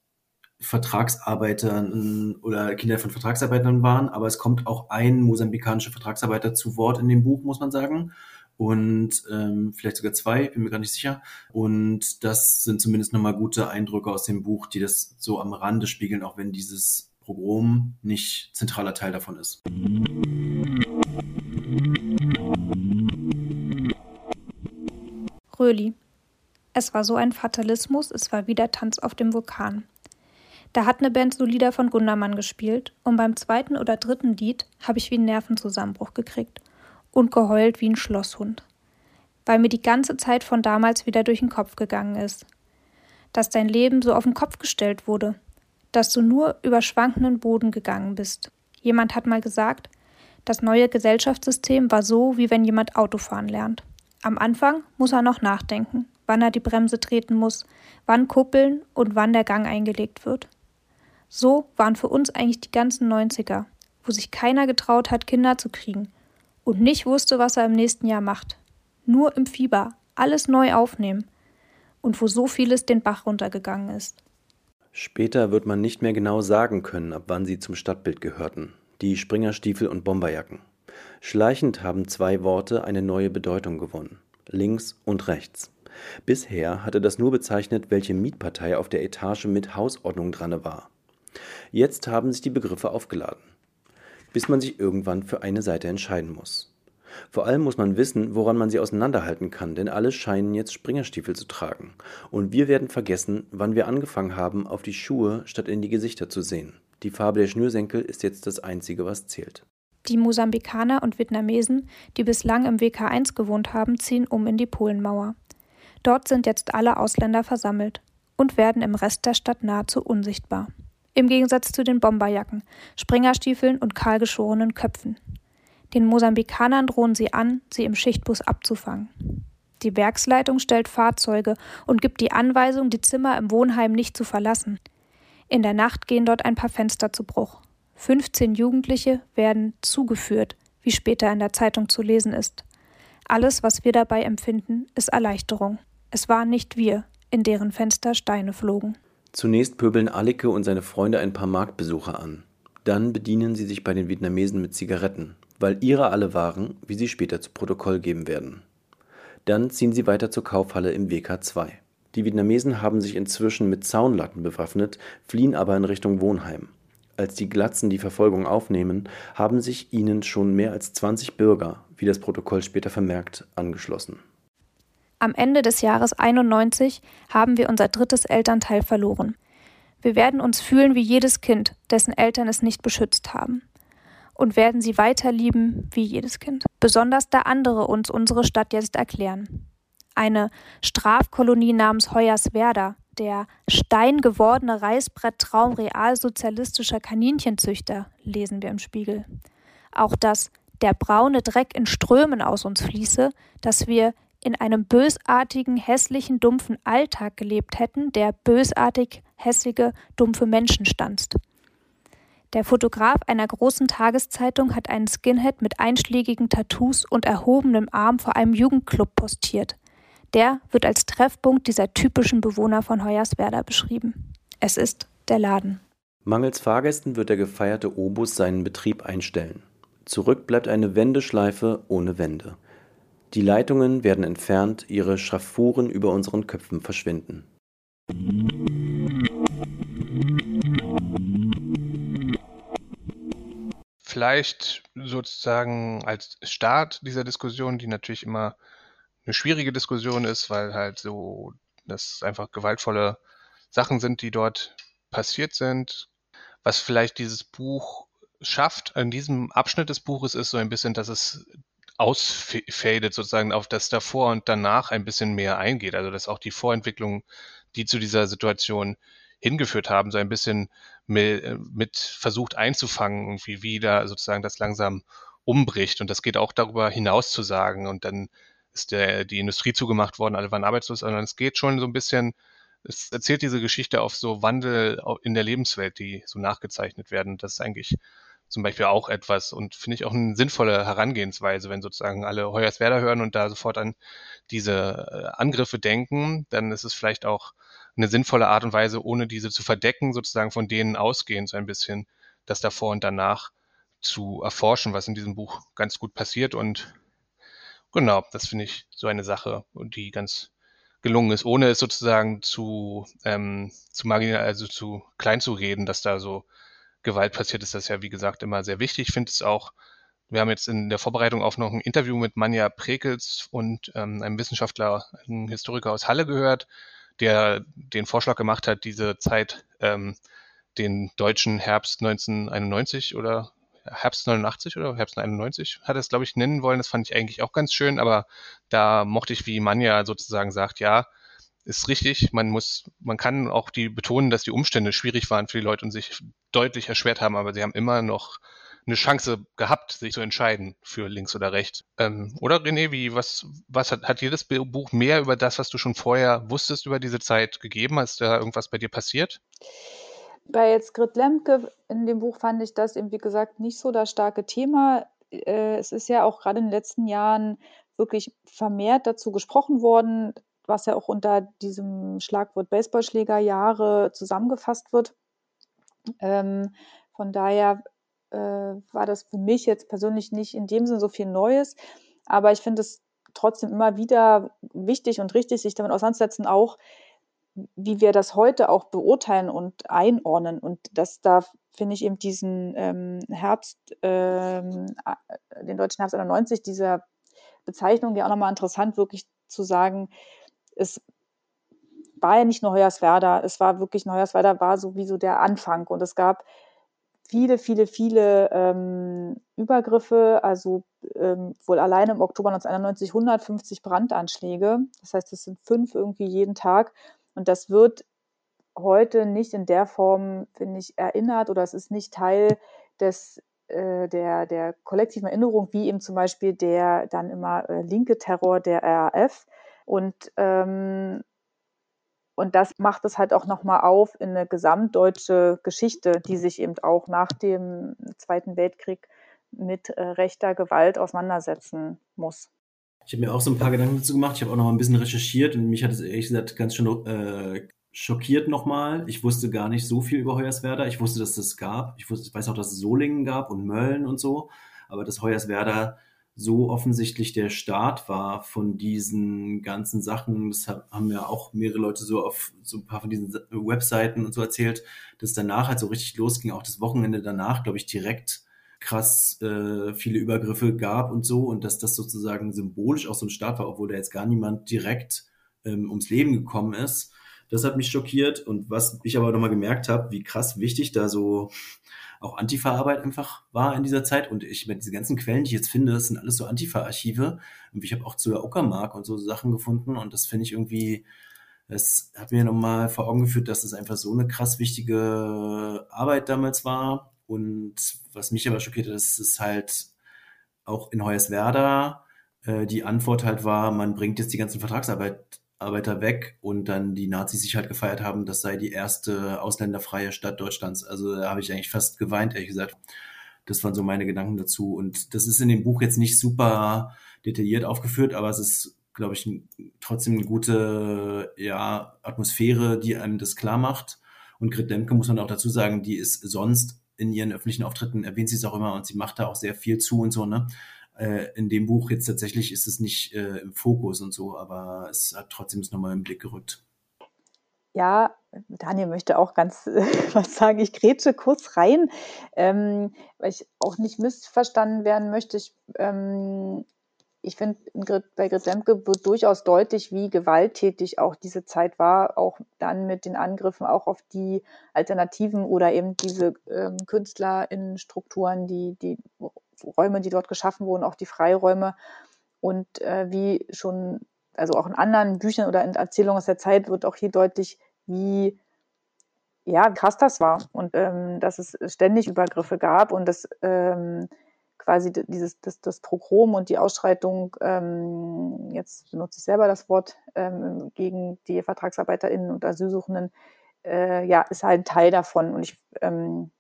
Vertragsarbeitern oder Kinder von Vertragsarbeitern waren, aber es kommt auch ein mosambikanischer Vertragsarbeiter zu Wort in dem Buch, muss man sagen. Und ähm, vielleicht sogar zwei, bin mir gar nicht sicher. Und das sind zumindest nochmal gute Eindrücke aus dem Buch, die das so am Rande spiegeln, auch wenn dieses Pogrom nicht zentraler Teil davon ist.
Röli. Es war so ein Fatalismus, es war wieder Tanz auf dem Vulkan. Da hat eine Band so Lieder von Gundermann gespielt und beim zweiten oder dritten Lied habe ich wie einen Nervenzusammenbruch gekriegt und geheult wie ein Schlosshund, weil mir die ganze Zeit von damals wieder durch den Kopf gegangen ist. Dass dein Leben so auf den Kopf gestellt wurde, dass du nur über schwankenden Boden gegangen bist. Jemand hat mal gesagt, das neue Gesellschaftssystem war so, wie wenn jemand Autofahren lernt. Am Anfang muss er noch nachdenken, wann er die Bremse treten muss, wann kuppeln und wann der Gang eingelegt wird. So waren für uns eigentlich die ganzen 90er, wo sich keiner getraut hat, Kinder zu kriegen und nicht wusste, was er im nächsten Jahr macht. Nur im Fieber, alles neu aufnehmen und wo so vieles den Bach runtergegangen ist.
Später wird man nicht mehr genau sagen können, ab wann sie zum Stadtbild gehörten, die Springerstiefel und Bomberjacken. Schleichend haben zwei Worte eine neue Bedeutung gewonnen: links und rechts. Bisher hatte das nur bezeichnet, welche Mietpartei auf der Etage mit Hausordnung dran war. Jetzt haben sich die Begriffe aufgeladen, bis man sich irgendwann für eine Seite entscheiden muss. Vor allem muss man wissen, woran man sie auseinanderhalten kann, denn alle scheinen jetzt Springerstiefel zu tragen. Und wir werden vergessen, wann wir angefangen haben, auf die Schuhe statt in die Gesichter zu sehen. Die Farbe der Schnürsenkel ist jetzt das Einzige, was zählt.
Die Mosambikaner und Vietnamesen, die bislang im WK1 gewohnt haben, ziehen um in die Polenmauer. Dort sind jetzt alle Ausländer versammelt und werden im Rest der Stadt nahezu unsichtbar. Im Gegensatz zu den Bomberjacken, Springerstiefeln und kahlgeschorenen Köpfen. Den Mosambikanern drohen sie an, sie im Schichtbus abzufangen. Die Werksleitung stellt Fahrzeuge und gibt die Anweisung, die Zimmer im Wohnheim nicht zu verlassen. In der Nacht gehen dort ein paar Fenster zu Bruch. 15 Jugendliche werden zugeführt, wie später in der Zeitung zu lesen ist. Alles, was wir dabei empfinden, ist Erleichterung. Es waren nicht wir, in deren Fenster Steine flogen.
Zunächst pöbeln Alike und seine Freunde ein paar Marktbesucher an. Dann bedienen sie sich bei den Vietnamesen mit Zigaretten, weil ihre alle waren, wie sie später zu Protokoll geben werden. Dann ziehen sie weiter zur Kaufhalle im WK2. Die Vietnamesen haben sich inzwischen mit Zaunlatten bewaffnet, fliehen aber in Richtung Wohnheim. Als die Glatzen die Verfolgung aufnehmen, haben sich ihnen schon mehr als 20 Bürger, wie das Protokoll später vermerkt, angeschlossen.
Am Ende des Jahres 91 haben wir unser drittes Elternteil verloren. Wir werden uns fühlen wie jedes Kind, dessen Eltern es nicht beschützt haben. Und werden sie weiter lieben wie jedes Kind. Besonders da andere uns unsere Stadt jetzt erklären. Eine Strafkolonie namens Hoyerswerda, der steingewordene Reißbretttraum realsozialistischer Kaninchenzüchter, lesen wir im Spiegel. Auch das der braune Dreck in Strömen aus uns fließe, dass wir in einem bösartigen, hässlichen, dumpfen Alltag gelebt hätten, der bösartig, hässliche, dumpfe Menschen stanzt. Der Fotograf einer großen Tageszeitung hat einen Skinhead mit einschlägigen Tattoos und erhobenem Arm vor einem Jugendclub postiert. Der wird als Treffpunkt dieser typischen Bewohner von Hoyerswerda beschrieben. Es ist der Laden.
Mangels Fahrgästen wird der gefeierte Obus seinen Betrieb einstellen. Zurück bleibt eine Wendeschleife ohne Wände. Die Leitungen werden entfernt, ihre Schraffuren über unseren Köpfen verschwinden.
Vielleicht sozusagen als Start dieser Diskussion, die natürlich immer eine schwierige Diskussion ist, weil halt so, das einfach gewaltvolle Sachen sind, die dort passiert sind. Was vielleicht dieses Buch schafft, in diesem Abschnitt des Buches ist so ein bisschen, dass es ausfadet sozusagen auf das davor und danach ein bisschen mehr eingeht. Also dass auch die Vorentwicklungen, die zu dieser Situation hingeführt haben, so ein bisschen mit, äh, mit versucht einzufangen, irgendwie wie da sozusagen das langsam umbricht. Und das geht auch darüber hinaus zu sagen. Und dann ist der, die Industrie zugemacht worden, alle waren arbeitslos, sondern es geht schon so ein bisschen, es erzählt diese Geschichte auf so Wandel in der Lebenswelt, die so nachgezeichnet werden. Das ist eigentlich zum Beispiel auch etwas und finde ich auch eine sinnvolle Herangehensweise, wenn sozusagen alle Hoyerswerda hören und da sofort an diese äh, Angriffe denken, dann ist es vielleicht auch eine sinnvolle Art und Weise, ohne diese zu verdecken, sozusagen von denen ausgehend so ein bisschen das davor und danach zu erforschen, was in diesem Buch ganz gut passiert und genau, das finde ich so eine Sache, die ganz gelungen ist, ohne es sozusagen zu, ähm, zu marginal, also zu klein zu reden, dass da so Gewalt passiert, ist das ja, wie gesagt, immer sehr wichtig. Ich finde es auch, wir haben jetzt in der Vorbereitung auch noch ein Interview mit Manja Prekels und ähm, einem Wissenschaftler, einem Historiker aus Halle gehört, der den Vorschlag gemacht hat, diese Zeit, ähm, den deutschen Herbst 1991 oder Herbst 89 oder Herbst 91 hat er es, glaube ich, nennen wollen. Das fand ich eigentlich auch ganz schön, aber da mochte ich, wie Manja sozusagen sagt, ja, ist richtig. Man muss, man kann auch die betonen, dass die Umstände schwierig waren für die Leute und sich deutlich erschwert haben, aber sie haben immer noch eine Chance gehabt, sich zu entscheiden für links oder rechts. Ähm, oder René, wie, was, was hat, hat das Buch mehr über das, was du schon vorher wusstest über diese Zeit gegeben? Ist da irgendwas bei dir passiert?
Bei jetzt Grit Lemke in dem Buch fand ich das eben, wie gesagt, nicht so das starke Thema. Äh, es ist ja auch gerade in den letzten Jahren wirklich vermehrt dazu gesprochen worden, was ja auch unter diesem Schlagwort Baseballschlägerjahre zusammengefasst wird. Ähm, von daher äh, war das für mich jetzt persönlich nicht in dem Sinne so viel Neues, aber ich finde es trotzdem immer wieder wichtig und richtig, sich damit auseinanderzusetzen, auch wie wir das heute auch beurteilen und einordnen. Und das da finde ich eben diesen ähm, Herbst, ähm, den deutschen Herbst 91, dieser Bezeichnung ja auch nochmal interessant, wirklich zu sagen, es war ja nicht nur Hoyerswerda, es war wirklich, Hoyerswerda war sowieso der Anfang. Und es gab viele, viele, viele ähm, Übergriffe, also ähm, wohl alleine im Oktober 1991 150 Brandanschläge. Das heißt, es sind fünf irgendwie jeden Tag. Und das wird heute nicht in der Form, finde ich, erinnert oder es ist nicht Teil des, äh, der, der kollektiven Erinnerung, wie eben zum Beispiel der dann immer äh, linke Terror der RAF. Und ähm, Und das macht es halt auch nochmal auf in eine gesamtdeutsche Geschichte, die sich eben auch nach dem Zweiten Weltkrieg mit äh, rechter Gewalt auseinandersetzen muss.
Ich habe mir auch so ein paar Gedanken dazu gemacht. Ich habe auch noch mal ein bisschen recherchiert und mich hat es ehrlich gesagt ganz schön äh, schockiert nochmal. Ich wusste gar nicht so viel über Hoyerswerda. Ich wusste, dass es das gab. Ich, wusste, ich weiß auch, dass es Solingen gab und Mölln und so. Aber dass Hoyerswerda so offensichtlich der Start war von diesen ganzen Sachen, das haben ja auch mehrere Leute so auf so ein paar von diesen Webseiten und so erzählt, dass danach halt so richtig losging, auch das Wochenende danach, glaube ich, direkt krass äh, viele Übergriffe gab und so und dass das sozusagen symbolisch auch so ein Start war, obwohl da jetzt gar niemand direkt ähm, ums Leben gekommen ist. Das hat mich schockiert. Und was ich aber nochmal gemerkt habe, wie krass wichtig da so auch Antifa-Arbeit einfach war in dieser Zeit. Und ich mit diese ganzen Quellen, die ich jetzt finde, das sind alles so Antifa-Archive. Und ich habe auch zu der Uckermark und so Sachen gefunden. Und das finde ich irgendwie es hat mir nochmal vor Augen geführt, dass es einfach so eine krass wichtige Arbeit damals war. Und was mich aber schockiert hat, ist es halt auch in Hoyerswerda äh, die Antwort halt war, man bringt jetzt die ganzen Vertragsarbeiter weg und dann die Nazis sich halt gefeiert haben, das sei die erste ausländerfreie Stadt Deutschlands. Also da habe ich eigentlich fast geweint, ehrlich gesagt. Das waren so meine Gedanken dazu. Und das ist in dem Buch jetzt nicht super detailliert aufgeführt, aber es ist, glaube ich, trotzdem eine gute ja, Atmosphäre, die einem das klar macht. Und Grit Lemke muss man auch dazu sagen, die ist sonst in ihren öffentlichen Auftritten erwähnt sie es auch immer und sie macht da auch sehr viel zu und so, ne? Äh, in dem Buch jetzt tatsächlich ist es nicht äh, im Fokus und so, aber es hat trotzdem es nochmal im Blick gerückt.
Ja, Daniel möchte auch ganz äh, *laughs* was sagen. Ich grätsche kurz rein, ähm, weil ich auch nicht missverstanden werden möchte. Ich ähm, ich finde, bei Grit Lemke wird durchaus deutlich, wie gewalttätig auch diese Zeit war, auch dann mit den Angriffen auch auf die Alternativen oder eben diese ähm, KünstlerInnen-Strukturen, die, die Räume, die dort geschaffen wurden, auch die Freiräume. Und äh, wie schon, also auch in anderen Büchern oder in Erzählungen aus der Zeit wird auch hier deutlich, wie ja, krass das war. Und ähm, dass es ständig Übergriffe gab und dass ähm, quasi dieses, das, das Pogrom und die Ausschreitung, ähm, jetzt benutze ich selber das Wort, ähm, gegen die VertragsarbeiterInnen und Asylsuchenden, äh, ja, ist halt ein Teil davon. Und ich ähm,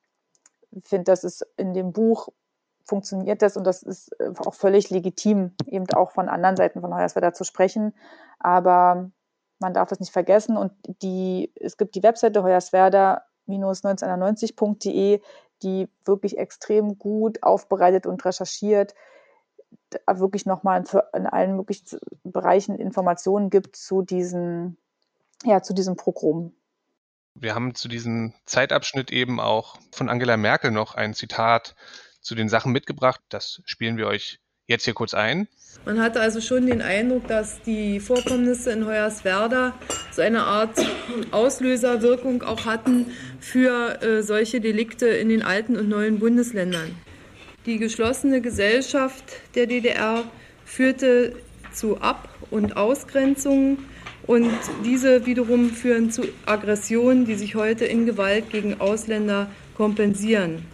finde, das ist in dem Buch funktioniert das und das ist äh, auch völlig legitim, eben auch von anderen Seiten von Hoyerswerda zu sprechen. Aber man darf das nicht vergessen und die, es gibt die Webseite hoyerswerda-1991.de, die wirklich extrem gut aufbereitet und recherchiert, wirklich nochmal in allen möglichen Bereichen Informationen gibt zu diesen, ja, zu diesem Programm.
Wir haben zu diesem Zeitabschnitt eben auch von Angela Merkel noch ein Zitat zu den Sachen mitgebracht. Das spielen wir euch jetzt hier kurz ein.
Man hatte also schon den Eindruck, dass die Vorkommnisse in Hoyerswerda so eine Art Auslöserwirkung auch hatten für äh, solche Delikte in den alten und neuen Bundesländern. Die geschlossene Gesellschaft der DDR führte zu Ab- und Ausgrenzungen und diese wiederum führen zu Aggressionen, die sich heute in Gewalt gegen Ausländer kompensieren.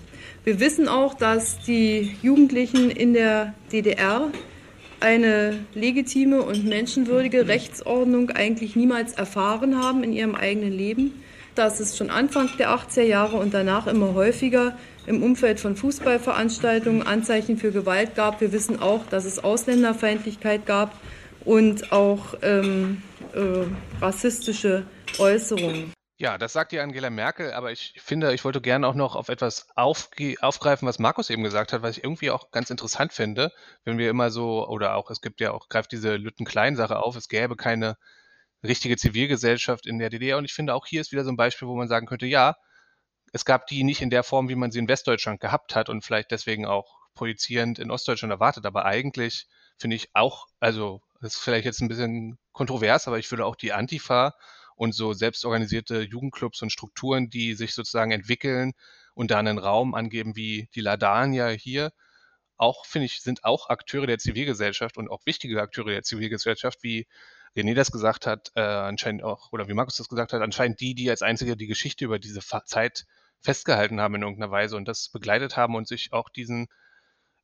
Wir wissen auch, dass die Jugendlichen in der DDR eine legitime und menschenwürdige Rechtsordnung eigentlich niemals erfahren haben in ihrem eigenen Leben. Dass es schon Anfang der 80er Jahre und danach immer häufiger im Umfeld von Fußballveranstaltungen Anzeichen für Gewalt gab. Wir wissen auch, dass es Ausländerfeindlichkeit gab und auch ähm, äh, rassistische Äußerungen.
Ja, das sagt die Angela Merkel, aber ich finde, ich wollte gerne auch noch auf etwas aufgreifen, was Markus eben gesagt hat, was ich irgendwie auch ganz interessant finde, wenn wir immer so, oder auch, es gibt ja auch, greift diese Lütten-Klein-Sache auf, es gäbe keine richtige Zivilgesellschaft in der DDR. Und ich finde, auch hier ist wieder so ein Beispiel, wo man sagen könnte, ja, es gab die nicht in der Form, wie man sie in Westdeutschland gehabt hat und vielleicht deswegen auch projizierend in Ostdeutschland erwartet. Aber eigentlich finde ich auch, also das ist vielleicht jetzt ein bisschen kontrovers, aber ich würde auch die Antifa und so selbstorganisierte Jugendclubs und Strukturen, die sich sozusagen entwickeln und da einen Raum angeben wie die Ladania hier, auch, finde ich, sind auch Akteure der Zivilgesellschaft und auch wichtige Akteure der Zivilgesellschaft, wie René das gesagt hat, äh, anscheinend auch, oder wie Markus das gesagt hat, anscheinend die, die als einzige die Geschichte über diese Zeit festgehalten haben in irgendeiner Weise und das begleitet haben und sich auch diesen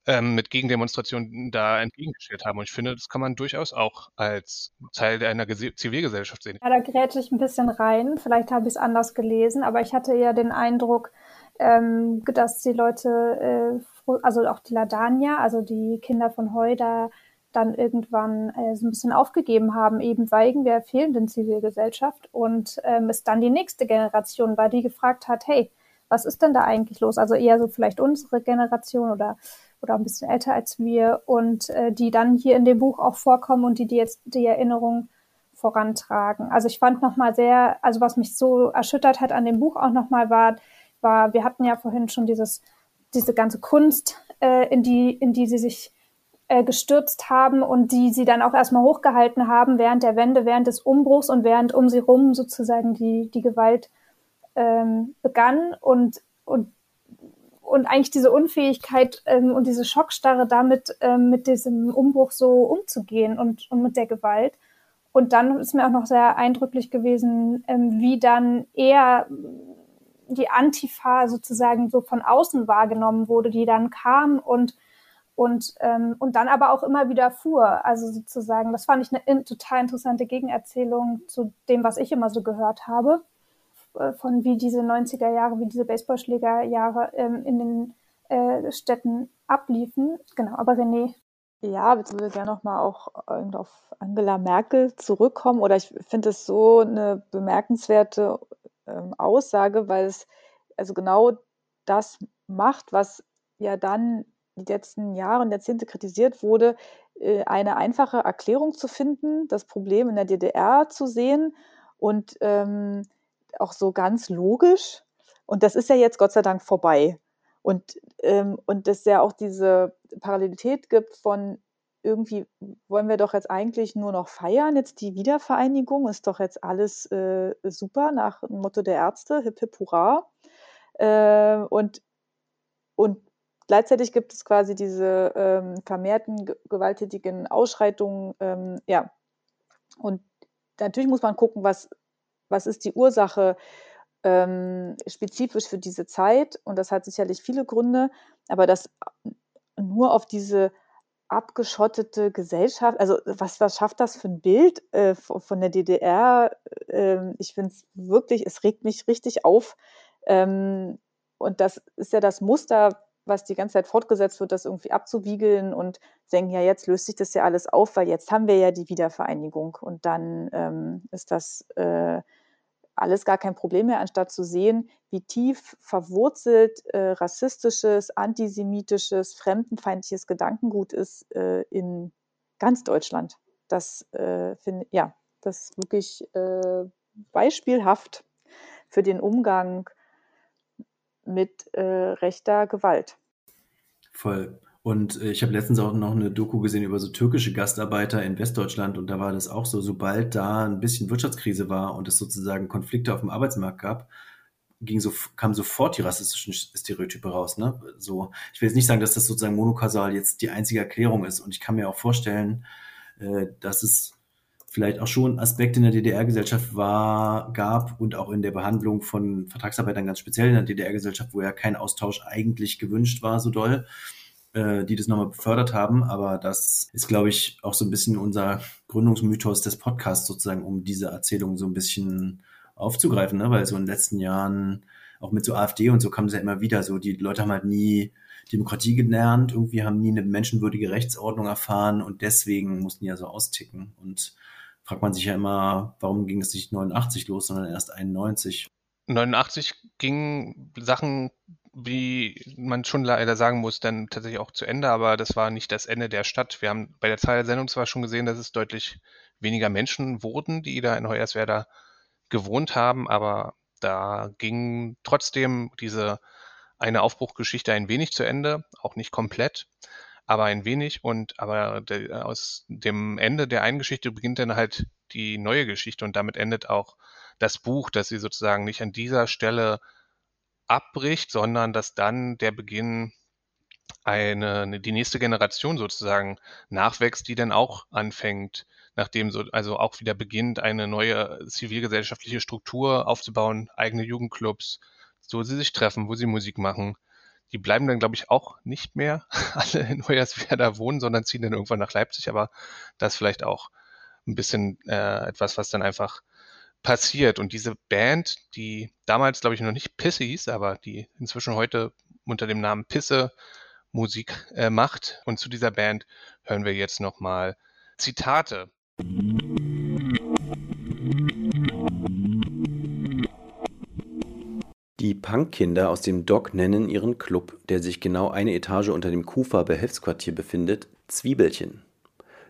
ähm, mit Gegendemonstrationen da entgegengestellt haben. Und ich finde, das kann man durchaus auch als Teil einer Gese Zivilgesellschaft sehen.
Ja, da grätsche ich ein bisschen rein. Vielleicht habe ich es anders gelesen, aber ich hatte ja den Eindruck, ähm, dass die Leute, äh, also auch die Ladania, also die Kinder von Heu, da dann irgendwann äh, so ein bisschen aufgegeben haben, eben wegen der fehlenden Zivilgesellschaft und ähm, es dann die nächste Generation war, die gefragt hat, hey, was ist denn da eigentlich los? Also eher so vielleicht unsere Generation oder oder ein bisschen älter als wir und äh, die dann hier in dem Buch auch vorkommen und die, die jetzt die Erinnerung vorantragen. Also ich fand nochmal sehr, also was mich so erschüttert hat an dem Buch auch nochmal war, war, wir hatten ja vorhin schon dieses, diese ganze Kunst, äh, in die, in die sie sich äh, gestürzt haben und die sie dann auch erstmal hochgehalten haben während der Wende, während des Umbruchs und während um sie rum sozusagen die, die Gewalt ähm, begann und, und und eigentlich diese Unfähigkeit ähm, und diese Schockstarre damit ähm, mit diesem Umbruch so umzugehen und, und mit der Gewalt. Und dann ist mir auch noch sehr eindrücklich gewesen, ähm, wie dann eher die Antifa sozusagen so von außen wahrgenommen wurde, die dann kam und und ähm, und dann aber auch immer wieder fuhr. Also sozusagen, das fand ich eine in, total interessante Gegenerzählung zu dem, was ich immer so gehört habe. Äh, von wie diese 90er Jahre, wie diese Baseballschlägerjahre ähm, in den äh, Städten abliefen. Genau, aber René.
Ja, ich würde gerne nochmal auch äh, auf Angela Merkel zurückkommen. Oder ich finde es so eine bemerkenswerte ähm, Aussage, weil es also genau das macht, was ja dann die letzten Jahre und Jahrzehnte kritisiert wurde, äh, eine einfache Erklärung zu finden, das Problem in der DDR zu sehen und ähm, auch so ganz logisch. Und das ist ja jetzt Gott sei Dank vorbei. Und, ähm, und dass ja auch diese Parallelität gibt von irgendwie wollen wir doch jetzt eigentlich nur noch feiern, jetzt die Wiedervereinigung, ist doch jetzt alles äh, super nach dem Motto der Ärzte, hip hip hurra. Äh, und, und gleichzeitig gibt es quasi diese ähm, vermehrten gewalttätigen Ausschreitungen, ähm, ja. Und natürlich muss man gucken, was, was ist die Ursache ähm, spezifisch für diese Zeit? Und das hat sicherlich viele Gründe, aber das nur auf diese abgeschottete Gesellschaft, also was, was schafft das für ein Bild äh, von der DDR? Ähm, ich finde es wirklich, es regt mich richtig auf. Ähm, und das ist ja das Muster, was die ganze Zeit fortgesetzt wird, das irgendwie abzuwiegeln und denken, ja, jetzt löst sich das ja alles auf, weil jetzt haben wir ja die Wiedervereinigung. Und dann ähm, ist das äh, alles gar kein Problem mehr, anstatt zu sehen, wie tief verwurzelt äh, rassistisches, antisemitisches, fremdenfeindliches Gedankengut ist äh, in ganz Deutschland. Das äh, finde ja, das ist wirklich äh, beispielhaft für den Umgang mit äh, rechter Gewalt.
Voll. Und äh, ich habe letztens auch noch eine Doku gesehen über so türkische Gastarbeiter in Westdeutschland und da war das auch so, sobald da ein bisschen Wirtschaftskrise war und es sozusagen Konflikte auf dem Arbeitsmarkt gab, ging so, kamen sofort die rassistischen Stereotype raus. Ne? So, ich will jetzt nicht sagen, dass das sozusagen monokausal jetzt die einzige Erklärung ist. Und ich kann mir auch vorstellen, äh, dass es vielleicht auch schon Aspekte in der DDR-Gesellschaft war, gab und auch in der Behandlung von Vertragsarbeitern ganz speziell in der DDR-Gesellschaft, wo ja kein Austausch eigentlich gewünscht war, so doll äh, die das nochmal befördert haben. Aber das ist, glaube ich, auch so ein bisschen unser Gründungsmythos des Podcasts sozusagen, um diese Erzählung so ein bisschen aufzugreifen, ne? weil so in den letzten Jahren auch mit so AfD und so kam es ja immer wieder so, die Leute haben halt nie Demokratie gelernt, irgendwie haben nie eine menschenwürdige Rechtsordnung erfahren und deswegen mussten die ja so austicken. Und fragt man sich ja immer, warum ging es nicht 89 los, sondern erst 91.
89 gingen Sachen wie man schon leider sagen muss, dann tatsächlich auch zu Ende, aber das war nicht das Ende der Stadt. Wir haben bei der Zahl der Sendung zwar schon gesehen, dass es deutlich weniger Menschen wurden, die da in Hoyerswerda gewohnt haben, aber da ging trotzdem diese eine Aufbruchgeschichte ein wenig zu Ende, auch nicht komplett, aber ein wenig und aber de, aus dem Ende der einen Geschichte beginnt dann halt die neue Geschichte und damit endet auch das Buch, dass sie sozusagen nicht an dieser Stelle abbricht, sondern dass dann der Beginn eine, eine, die nächste Generation sozusagen nachwächst, die dann auch anfängt, nachdem so, also auch wieder beginnt, eine neue zivilgesellschaftliche Struktur aufzubauen, eigene Jugendclubs, wo sie sich treffen, wo sie Musik machen, Die bleiben dann, glaube ich, auch nicht mehr *laughs* alle in Hoyerswerda wohnen, sondern ziehen dann irgendwann nach Leipzig. Aber das vielleicht auch ein bisschen äh, etwas, was dann einfach passiert. Und diese Band, die damals, glaube ich, noch nicht Pisse hieß, aber die inzwischen heute unter dem Namen Pisse Musik äh, macht. Und zu dieser Band hören wir jetzt nochmal Zitate.
Die Punkkinder aus dem Dock nennen ihren Club, der sich genau eine Etage unter dem Kufa-Behelfsquartier befindet, Zwiebelchen.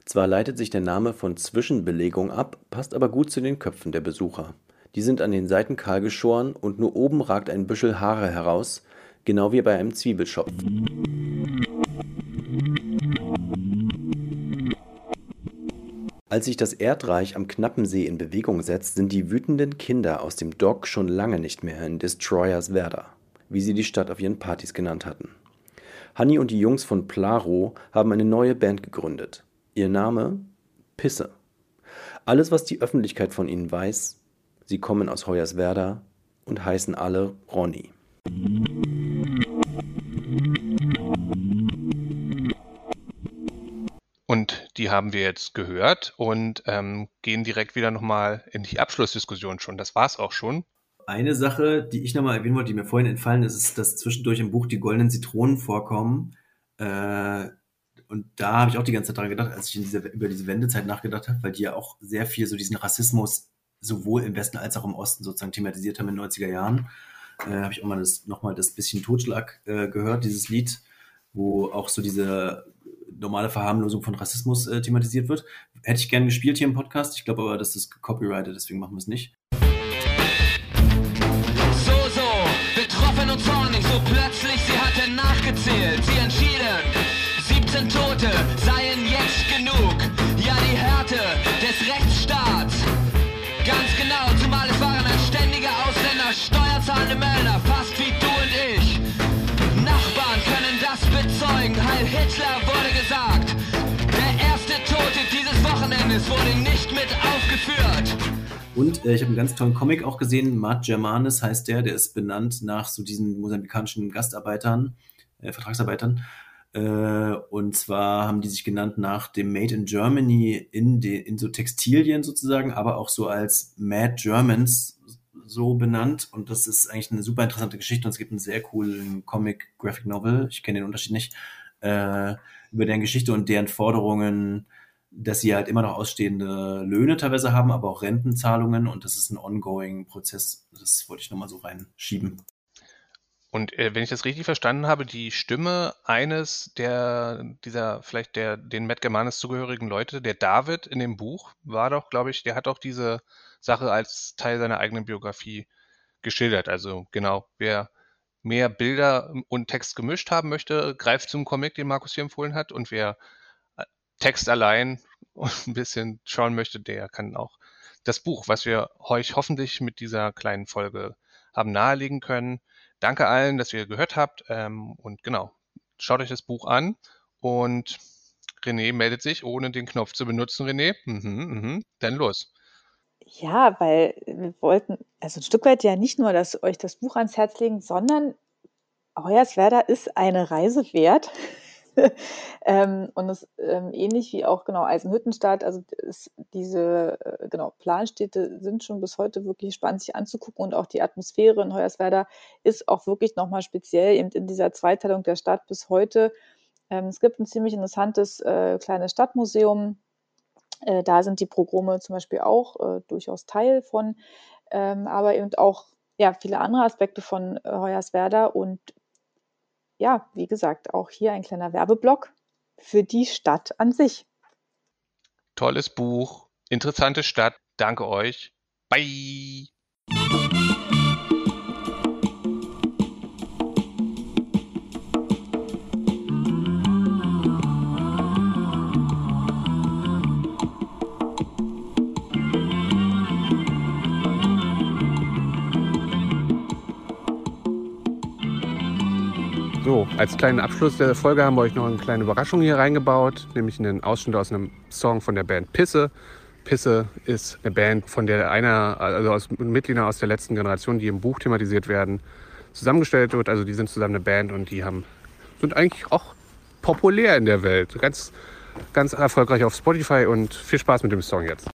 Zwar leitet sich der Name von Zwischenbelegung ab, passt aber gut zu den Köpfen der Besucher. Die sind an den Seiten kahl geschoren und nur oben ragt ein Büschel Haare heraus, genau wie bei einem Zwiebelschopf. Als sich das Erdreich am Knappensee in Bewegung setzt, sind die wütenden Kinder aus dem Dock schon lange nicht mehr in Destroyers Werder, wie sie die Stadt auf ihren Partys genannt hatten. Hanni und die Jungs von Plaro haben eine neue Band gegründet. Ihr Name? Pisse. Alles, was die Öffentlichkeit von ihnen weiß, sie kommen aus Hoyerswerda und heißen alle Ronny.
Und die haben wir jetzt gehört und ähm, gehen direkt wieder nochmal in die Abschlussdiskussion schon. Das war es auch schon.
Eine Sache, die ich nochmal erwähnen wollte, die mir vorhin entfallen ist, ist, dass zwischendurch im Buch die goldenen Zitronen vorkommen. Äh, und da habe ich auch die ganze Zeit dran gedacht, als ich in dieser, über diese Wendezeit nachgedacht habe, weil die ja auch sehr viel so diesen Rassismus sowohl im Westen als auch im Osten sozusagen thematisiert haben in den 90er Jahren. Äh, habe ich auch mal das, nochmal das bisschen Totschlag äh, gehört, dieses Lied, wo auch so diese normale Verharmlosung von Rassismus äh, thematisiert wird. Hätte ich gern gespielt hier im Podcast. Ich glaube aber, das ist copyrighted, deswegen machen wir es nicht.
So, so, betroffen und zornig, so plötzlich, sie hatte nachgezählt. Sie 17 Tote seien jetzt genug. Ja, die Härte des Rechtsstaats. Ganz genau, zumal es waren ein ständiger Ausländer, steuerzahlende Männer, fast wie du und ich. Nachbarn können das bezeugen, Heil Hitler wurde gesagt. Der erste Tote dieses Wochenendes wurde nicht mit aufgeführt.
Und äh, ich habe einen ganz tollen Comic auch gesehen. Matt Germanis heißt der. Der ist benannt nach so diesen mosambikanischen Gastarbeitern, äh, Vertragsarbeitern. Äh, und zwar haben die sich genannt nach dem Made in Germany in, de, in so Textilien sozusagen, aber auch so als Mad Germans so benannt. Und das ist eigentlich eine super interessante Geschichte. Und es gibt einen sehr coolen Comic Graphic Novel. Ich kenne den Unterschied nicht. Äh, über deren Geschichte und deren Forderungen, dass sie halt immer noch ausstehende Löhne teilweise haben, aber auch Rentenzahlungen. Und das ist ein ongoing Prozess. Das wollte ich nochmal so reinschieben.
Und äh, wenn ich das richtig verstanden habe, die Stimme eines der, dieser, vielleicht der, den Matt Germanis zugehörigen Leute, der David in dem Buch, war doch, glaube ich, der hat auch diese Sache als Teil seiner eigenen Biografie geschildert. Also genau, wer mehr Bilder und Text gemischt haben möchte, greift zum Comic, den Markus hier empfohlen hat. Und wer äh, Text allein *laughs* ein bisschen schauen möchte, der kann auch das Buch, was wir euch hoffentlich mit dieser kleinen Folge haben nahelegen können, Danke allen, dass ihr gehört habt. Ähm, und genau, schaut euch das Buch an. Und René meldet sich, ohne den Knopf zu benutzen. René, mhm, mhm. dann los.
Ja, weil wir wollten, also ein Stück weit ja nicht nur, dass euch das Buch ans Herz legen, sondern Hoyerswerda ist eine Reise wert. *laughs* ähm, und es ähm, ähnlich wie auch genau Eisenhüttenstadt, also ist diese äh, genau Planstädte sind schon bis heute wirklich spannend sich anzugucken und auch die Atmosphäre in Hoyerswerda ist auch wirklich nochmal speziell eben in dieser Zweiteilung der Stadt bis heute. Ähm, es gibt ein ziemlich interessantes äh, kleines Stadtmuseum. Äh, da sind die Progrome zum Beispiel auch äh, durchaus Teil von, ähm, aber eben auch ja, viele andere Aspekte von äh, Hoyerswerda und ja, wie gesagt, auch hier ein kleiner Werbeblock für die Stadt an sich.
Tolles Buch, interessante Stadt. Danke euch. Bye.
So, als kleinen Abschluss der Folge haben wir euch noch eine kleine Überraschung hier reingebaut, nämlich einen Ausschnitt aus einem Song von der Band Pisse. Pisse ist eine Band, von der einer, also aus Mitgliedern aus der letzten Generation, die im Buch thematisiert werden, zusammengestellt wird. Also die sind zusammen eine Band und die haben, sind eigentlich auch populär in der Welt. Ganz, ganz erfolgreich auf Spotify und viel Spaß mit dem Song jetzt.